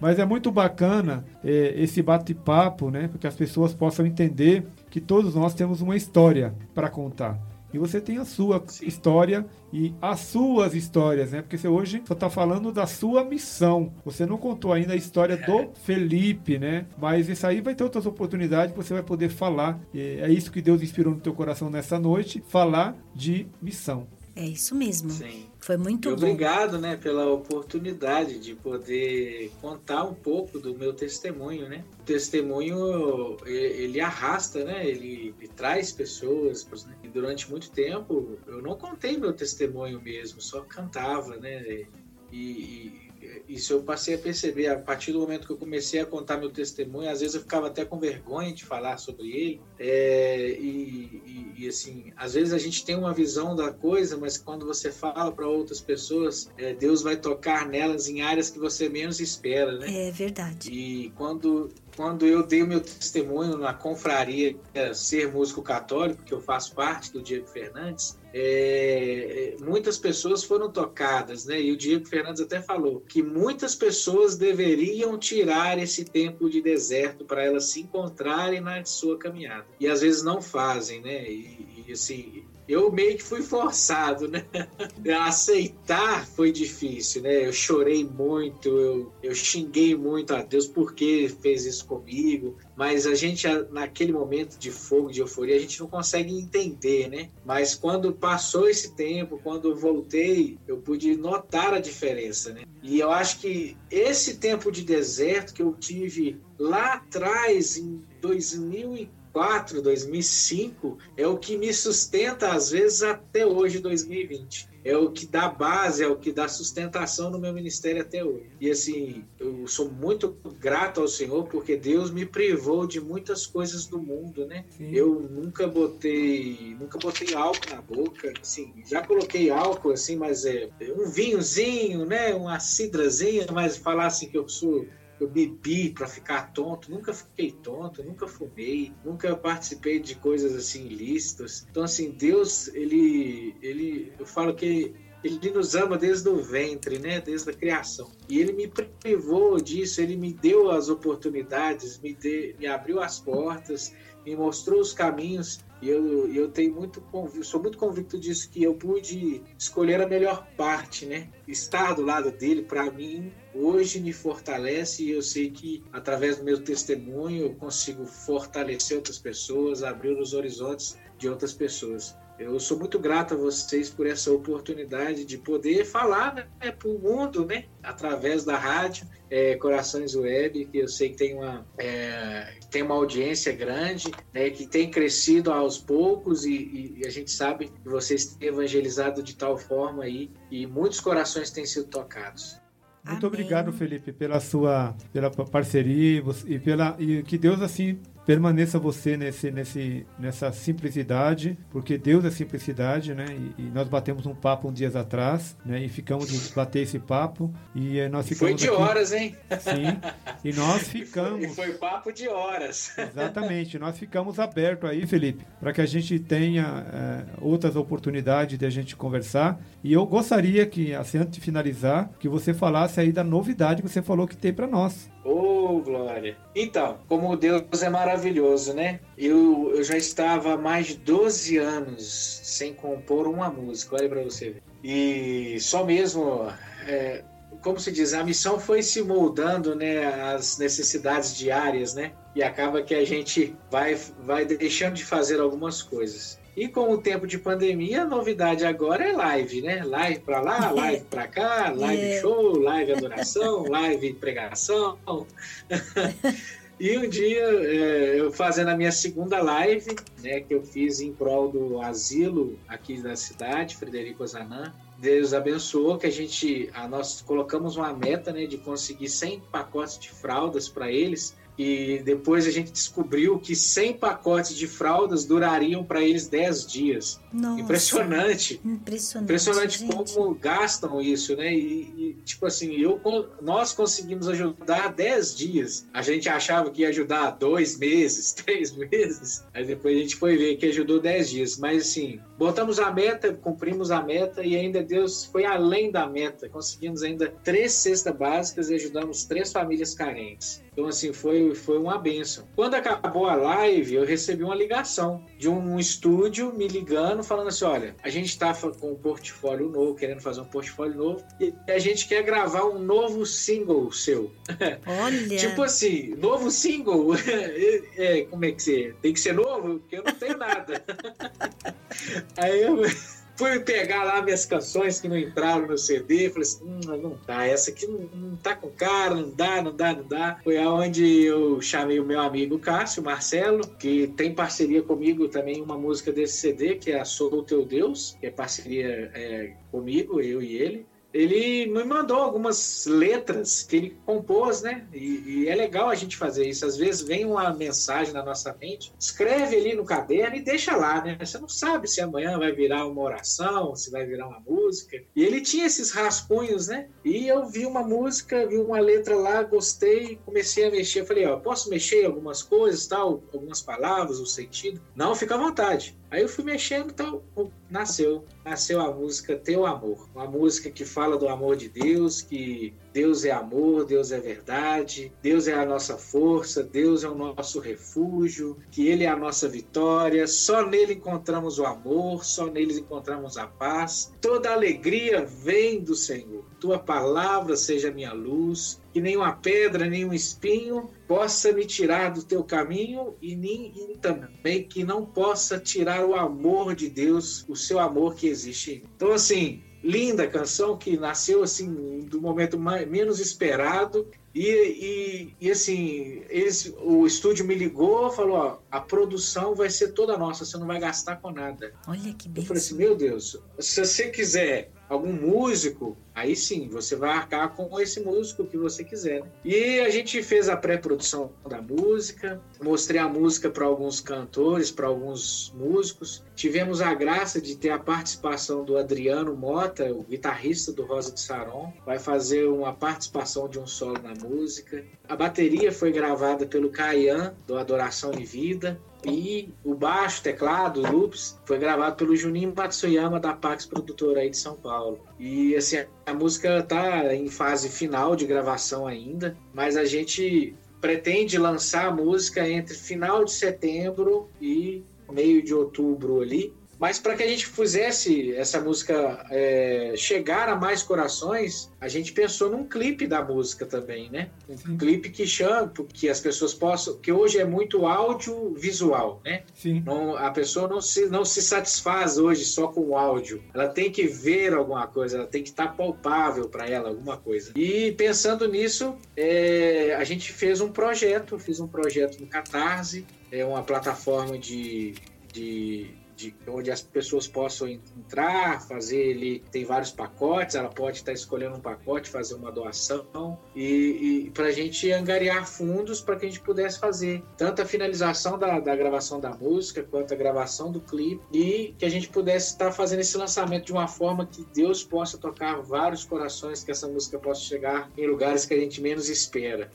mas é muito bacana é, esse bate-papo, né? Porque as pessoas possam entender que todos nós temos uma história para contar. E você tem a sua Sim. história e as suas histórias, né? Porque você hoje só está falando da sua missão. Você não contou ainda a história do (laughs) Felipe, né? Mas isso aí vai ter outras oportunidades que você vai poder falar. E é isso que Deus inspirou no teu coração nessa noite, falar de missão. É isso mesmo. Sim. Foi muito Obrigado, bom. né, pela oportunidade de poder contar um pouco do meu testemunho, né? O testemunho ele arrasta, né? Ele, ele traz pessoas. Né? E durante muito tempo eu não contei meu testemunho mesmo, só cantava, né? E, e isso eu passei a perceber a partir do momento que eu comecei a contar meu testemunho. Às vezes eu ficava até com vergonha de falar sobre ele. É, e, e, e, assim, às vezes a gente tem uma visão da coisa, mas quando você fala para outras pessoas, é, Deus vai tocar nelas em áreas que você menos espera, né? É verdade. E quando quando eu dei o meu testemunho na confraria Ser Músico Católico, que eu faço parte do Diego Fernandes, é, muitas pessoas foram tocadas, né? E o Diego Fernandes até falou que muitas pessoas deveriam tirar esse tempo de deserto para elas se encontrarem na sua caminhada. E às vezes não fazem, né? E, e assim, eu meio que fui forçado, né? (laughs) Aceitar foi difícil, né? Eu chorei muito, eu, eu xinguei muito a Deus porque fez isso comigo, mas a gente, naquele momento de fogo, de euforia, a gente não consegue entender, né? Mas quando passou esse tempo, quando voltei, eu pude notar a diferença, né? E eu acho que esse tempo de deserto que eu tive lá atrás, em 2004, 2004, 2005 é o que me sustenta às vezes até hoje, 2020 é o que dá base, é o que dá sustentação no meu ministério até hoje. E assim, eu sou muito grato ao Senhor porque Deus me privou de muitas coisas do mundo, né? Sim. Eu nunca botei, nunca botei álcool na boca, assim, já coloquei álcool assim, mas é um vinhozinho, né, uma cidrazinha, mas falar assim que eu sou eu bebi para ficar tonto, nunca fiquei tonto, nunca fumei, nunca participei de coisas assim ilícitas. Então assim, Deus, ele ele eu falo que ele nos ama desde o ventre, né? Desde a criação. E ele me privou disso, ele me deu as oportunidades, me, de, me abriu as portas, me mostrou os caminhos. E eu, eu tenho muito sou muito convicto disso que eu pude escolher a melhor parte, né? Estar do lado dele para mim hoje me fortalece e eu sei que através do meu testemunho eu consigo fortalecer outras pessoas, abrir os horizontes de outras pessoas. Eu sou muito grato a vocês por essa oportunidade de poder falar né, para o mundo, né, através da rádio é, Corações Web, que eu sei que tem uma, é, tem uma audiência grande, né, que tem crescido aos poucos e, e, a gente sabe que vocês têm evangelizado de tal forma aí e muitos corações têm sido tocados. Muito Amém. obrigado, Felipe, pela sua pela parceria e pela e que Deus assim permaneça você nesse, nesse, nessa simplicidade, porque Deus é simplicidade, né? E, e, nós batemos um papo um dias atrás, né? E ficamos de bater esse papo e eh, nós ficamos Foi de aqui, horas, hein? Sim. E nós ficamos. (laughs) E foi, e foi papo de horas. (laughs) Exatamente. Nós ficamos abertos aí, Felipe, para que a gente tenha é, outras oportunidades de a gente conversar. E eu gostaria que, assim, antes de finalizar, que você falasse aí da novidade que você falou que tem para nós. Oh, glória! Então, como Deus é maravilhoso, né? Eu, eu já estava há mais de 12 anos sem compor uma música, olha para você ver. E só mesmo, é, como se diz, a missão foi se moldando, né, às necessidades diárias, né? E acaba que a gente vai, vai deixando de fazer algumas coisas. E com o tempo de pandemia, a novidade agora é live, né? Live para lá, (laughs) live para cá, live é. show, live adoração, (laughs) live pregação. (laughs) e um dia, é, eu fazendo a minha segunda live, né, que eu fiz em prol do asilo aqui da cidade, Frederico Zanã, Deus abençoou que a gente, a nós colocamos uma meta, né, de conseguir 100 pacotes de fraldas para eles e depois a gente descobriu que 100 pacotes de fraldas durariam para eles 10 dias. Nossa, impressionante. Impressionante. Impressionante como gastam isso, né? E, e, tipo assim, eu, nós conseguimos ajudar 10 dias. A gente achava que ia ajudar dois meses, (laughs) três meses. Aí depois a gente foi ver que ajudou 10 dias. Mas assim, botamos a meta, cumprimos a meta e ainda Deus foi além da meta. Conseguimos ainda três cestas básicas e ajudamos três famílias carentes. Então, assim, foi, foi uma benção. Quando acabou a live, eu recebi uma ligação de um estúdio me ligando, falando assim: olha, a gente está com um portfólio novo, querendo fazer um portfólio novo, e a gente quer gravar um novo single seu. (laughs) Olha! tipo assim, novo single? é, (laughs) como é que você. Tem que ser novo? Porque eu não tenho nada. (laughs) Aí eu fui pegar lá minhas canções que não entraram no CD, falei assim, hum, não tá, essa aqui não, não tá com cara, não dá, não dá, não dá. Foi aonde eu chamei o meu amigo Cássio, Marcelo, que tem parceria comigo também uma música desse CD, que é a Sou o Teu Deus, que é parceria é, comigo, eu e ele ele me mandou algumas letras que ele compôs, né? E, e, é legal a gente fazer isso. Às vezes vem uma mensagem na nossa mente, escreve ali no caderno e deixa lá, né? Você não sabe se amanhã vai virar uma oração, se vai virar uma música. E ele tinha esses rascunhos, né? E eu vi uma música, vi uma letra lá, gostei, comecei a mexer. Falei, ó, posso mexer algumas coisas, tal, algumas palavras, o sentido? Não, fica à vontade. Aí eu fui mexendo, então nasceu, nasceu a música Teu Amor, uma música que fala do amor de Deus, que Deus é amor, Deus é verdade, Deus é a nossa força, Deus é o nosso refúgio, que Ele é a nossa vitória, só nele encontramos o amor, só nele encontramos a paz. Toda alegria vem do Senhor. Tua palavra seja minha luz, que nenhuma pedra, nenhum espinho possa me tirar do teu caminho e, nem, e também que não possa tirar o amor de Deus, o seu amor que existe em mim. Então, assim, linda canção que nasceu assim do momento mais, menos esperado e, e, e, assim, eles, o estúdio me ligou, falou: ó, a produção vai ser toda nossa, você não vai gastar com nada. Olha que bem. Eu falei assim: meu Deus, se você quiser algum músico, aí sim, você vai arcar com esse músico que você quiser. Né? E a gente fez a pré-produção da música, mostrei a música para alguns cantores, para alguns músicos. Tivemos a graça de ter a participação do Adriano Mota, o guitarrista do Rosa de Saron, vai fazer uma participação de um solo na música. A bateria foi gravada pelo Caian, do Adoração em Vida. E o baixo, teclado, loops, foi gravado pelo Juninho Matsuyama da Pax Produtora aí de São Paulo. E assim, a música tá em fase final de gravação ainda, mas a gente pretende lançar a música entre final de setembro e meio de outubro ali. Mas para que a gente fizesse essa música é, chegar a mais corações, a gente pensou num clipe da música também, né? Um Sim. clipe que chama, que as pessoas possam, que hoje é muito audiovisual, né? Sim. Não, a pessoa não se, não se satisfaz hoje só com o áudio. Ela tem que ver alguma coisa, ela tem que estar palpável para ela alguma coisa. E pensando nisso, é, a gente fez um projeto, fiz um projeto no Catarse, é uma plataforma de, de de onde as pessoas possam entrar, fazer ele tem vários pacotes, ela pode estar escolhendo um pacote, fazer uma doação e, e para a gente angariar fundos para que a gente pudesse fazer tanto a finalização da, da gravação da música quanto a gravação do clipe e que a gente pudesse estar fazendo esse lançamento de uma forma que Deus possa tocar vários corações, que essa música possa chegar em lugares que a gente menos espera.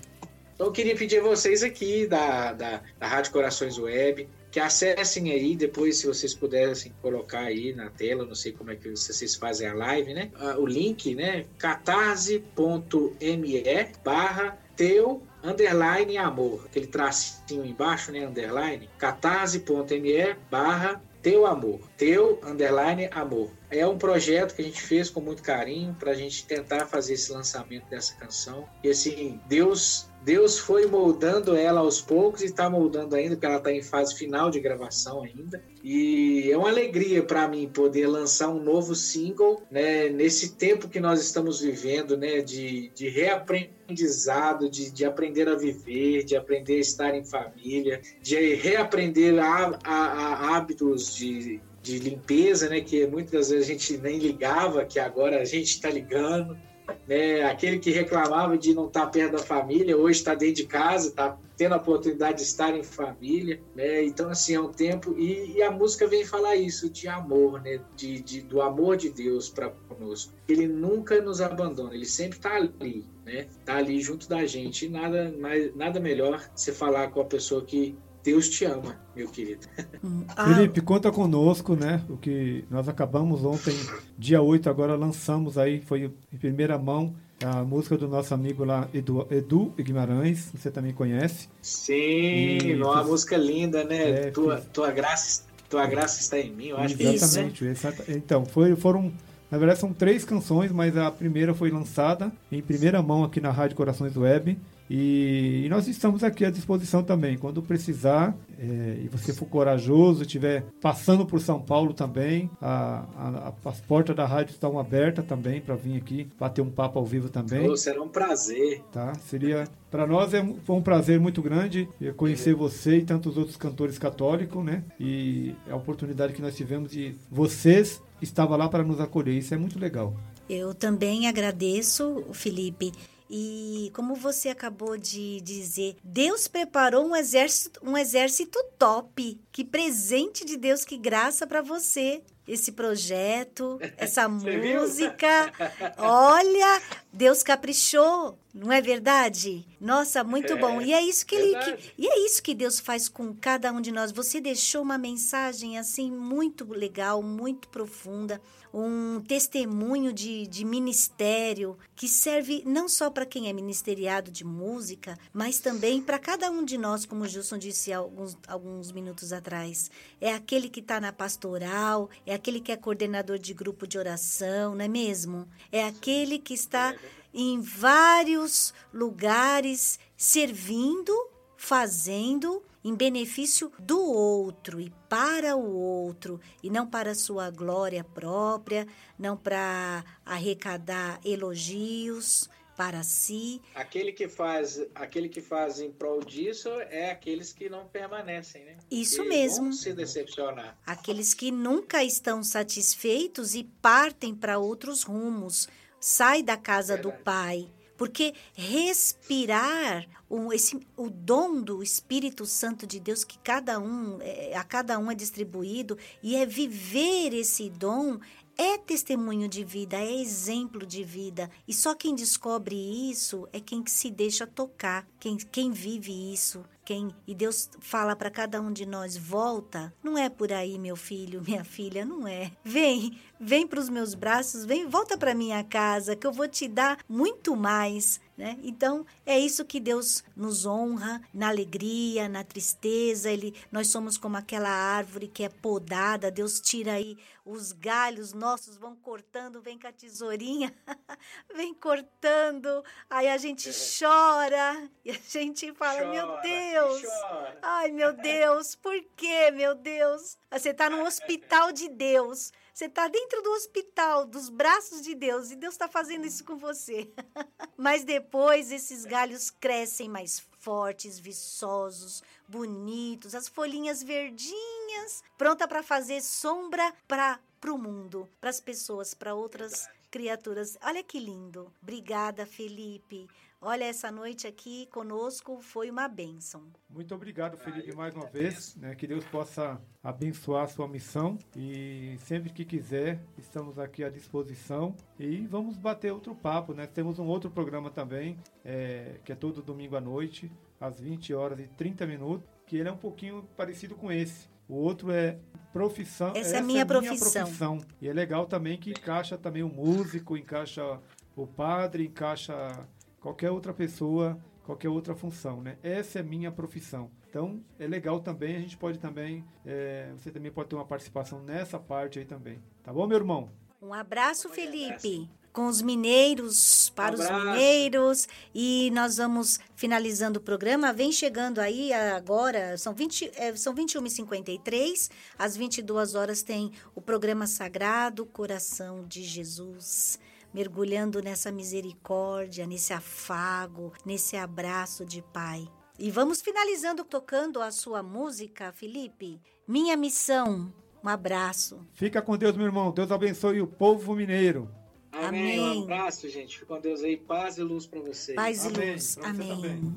Então eu queria pedir a vocês aqui da, da, da Rádio Corações Web que acessem aí, depois se vocês pudessem colocar aí na tela, não sei como é que vocês fazem a live, né? Ah, o link, né? catarse.me barra teu underline amor, aquele tracinho embaixo, né? Underline, catarse.me barra teu amor, teu underline amor. É um projeto que a gente fez com muito carinho para a gente tentar fazer esse lançamento dessa canção. E assim, Deus Deus foi moldando ela aos poucos e está moldando ainda, porque ela está em fase final de gravação ainda. E é uma alegria para mim poder lançar um novo single né, nesse tempo que nós estamos vivendo, né, de, de reaprendizado, de, de aprender a viver, de aprender a estar em família, de reaprender a, a, a hábitos de, de limpeza, né, que muitas vezes a gente nem ligava, que agora a gente está ligando né? Aquele que reclamava de não estar perto da família, hoje está dentro de casa, está tendo a oportunidade de estar em família, né? Então, assim, é um tempo... E, e a música vem falar isso, de amor, né? De, de do amor de Deus para conosco. Ele nunca nos abandona, ele sempre está ali, né? Está ali junto da gente. E nada, mais, nada melhor você falar com a pessoa que Deus te ama, meu querido. Hum. Ah. Felipe, conta conosco, né? O que nós acabamos ontem, dia 8, agora lançamos aí, foi em primeira mão, a música do nosso amigo lá, Edu, Edu Guimarães, você também conhece. Sim, e, uma música linda, né? É, tua, tua, graça, tua graça está em mim, eu acho exatamente, que é isso. Né? Então, foi, foram. Na verdade, são três canções, mas a primeira foi lançada em primeira mão aqui na Rádio Corações Web. E, e, nós estamos aqui à disposição também. Quando precisar, é, e você for corajoso, estiver passando por São Paulo também, a, a, as portas da rádio estão abertas também para vir aqui bater um papo ao vivo também. Oh, será um prazer. Tá? Seria para nós é foi um prazer muito grande conhecer você e tantos outros cantores católicos, né? E a oportunidade que nós tivemos de vocês estava lá para nos acolher. Isso é muito legal. Eu também agradeço, Felipe. E como você acabou de dizer, Deus preparou um exército, um exército top. Que presente de Deus, que graça para você. Esse projeto, (laughs) essa música. (laughs) Olha, Deus caprichou, não é verdade? Nossa, muito é, bom. E é isso que ele que, e é isso que Deus faz com cada um de nós. Você deixou uma mensagem assim muito legal, muito profunda um testemunho de, de ministério que serve não só para quem é ministeriado de música, mas também para cada um de nós, como o Gilson disse alguns, alguns minutos atrás. É aquele que está na pastoral, é aquele que é coordenador de grupo de oração, não é mesmo? É aquele que está em vários lugares servindo, fazendo em benefício do outro e para o outro, e não para sua glória própria, não para arrecadar elogios para si. Aquele que faz, aquele que faz em prol disso é aqueles que não permanecem, né? Isso que mesmo. Vão se decepcionar. Aqueles que nunca estão satisfeitos e partem para outros rumos, sai da casa Verdade. do Pai. Porque respirar o, esse, o dom do Espírito Santo de Deus que cada um é, a cada um é distribuído e é viver esse dom é testemunho de vida, é exemplo de vida. E só quem descobre isso é quem se deixa tocar, quem, quem vive isso. Quem, e Deus fala para cada um de nós: volta. Não é por aí, meu filho, minha filha, não é. Vem, vem para os meus braços, vem, volta para minha casa, que eu vou te dar muito mais. Né? Então, é isso que Deus nos honra na alegria, na tristeza. Ele, nós somos como aquela árvore que é podada, Deus tira aí os galhos nossos, vão cortando, vem com a tesourinha, (laughs) vem cortando, aí a gente chora e a gente fala: Chora, Meu Deus, ai meu Deus, por quê, meu Deus? Você está no (laughs) hospital de Deus. Você está dentro do hospital, dos braços de Deus, e Deus está fazendo isso com você. (laughs) Mas depois esses galhos crescem mais fortes, viçosos, bonitos, as folhinhas verdinhas, pronta para fazer sombra para o mundo, para as pessoas, para outras criaturas. Olha que lindo. Obrigada, Felipe. Olha, essa noite aqui conosco foi uma bênção. Muito obrigado, Felipe, mais uma vez. Né? Que Deus possa abençoar a sua missão. E sempre que quiser, estamos aqui à disposição. E vamos bater outro papo. Né? Temos um outro programa também, é, que é todo domingo à noite, às 20 horas e 30 minutos, que ele é um pouquinho parecido com esse. O outro é profissão. Essa é a minha profissão. profissão. E é legal também que encaixa também o músico, encaixa o padre, encaixa qualquer outra pessoa, qualquer outra função, né? Essa é minha profissão. Então é legal também, a gente pode também, é, você também pode ter uma participação nessa parte aí também. Tá bom, meu irmão? Um abraço, Felipe. Com os mineiros, para os Abraço. mineiros. E nós vamos finalizando o programa. Vem chegando aí agora, são, 20, é, são 21h53. Às 22 horas tem o programa Sagrado Coração de Jesus. Mergulhando nessa misericórdia, nesse afago, nesse abraço de Pai. E vamos finalizando tocando a sua música, Felipe. Minha missão. Um abraço. Fica com Deus, meu irmão. Deus abençoe o povo mineiro. Amém. Amém. Um abraço, gente. Fique com Deus aí. Paz e luz para vocês. Paz e Amém. luz. Pra você Amém.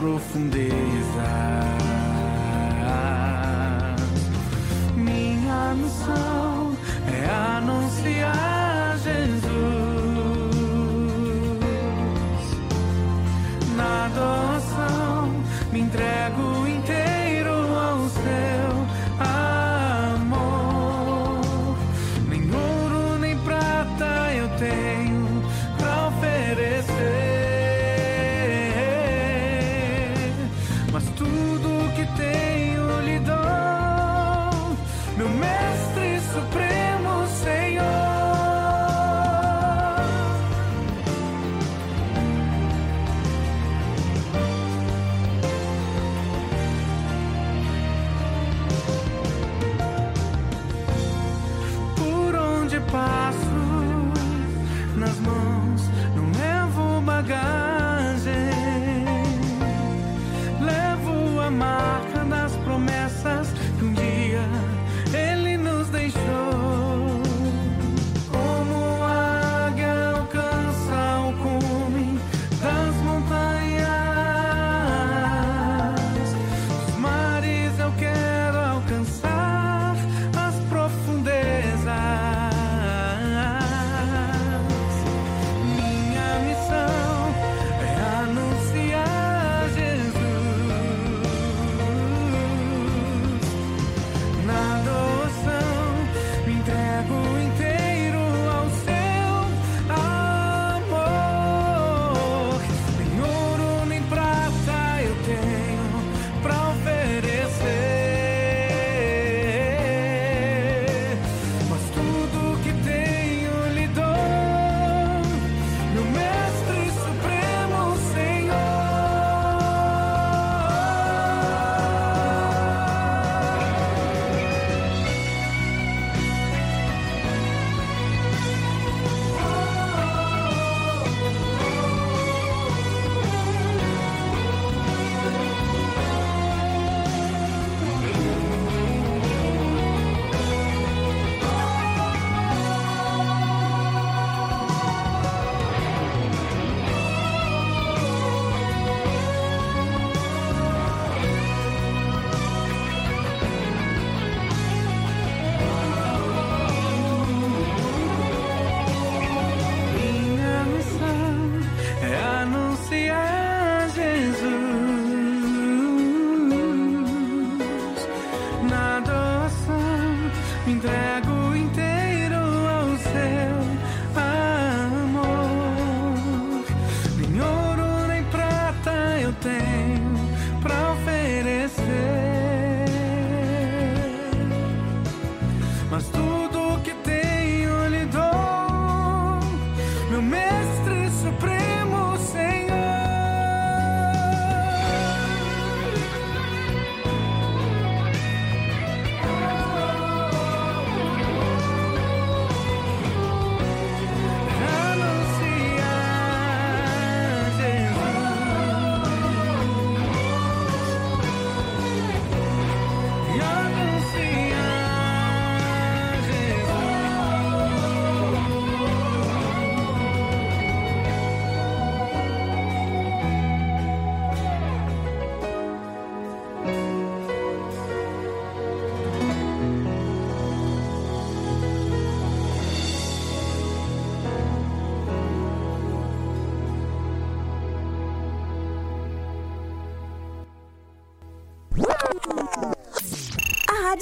As profundezas. Minha missão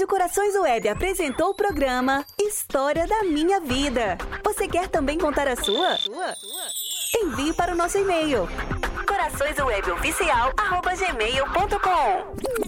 Corações Web apresentou o programa História da Minha Vida. Você quer também contar a sua? Envie para o nosso e-mail coraçõesweboficial.gmail.com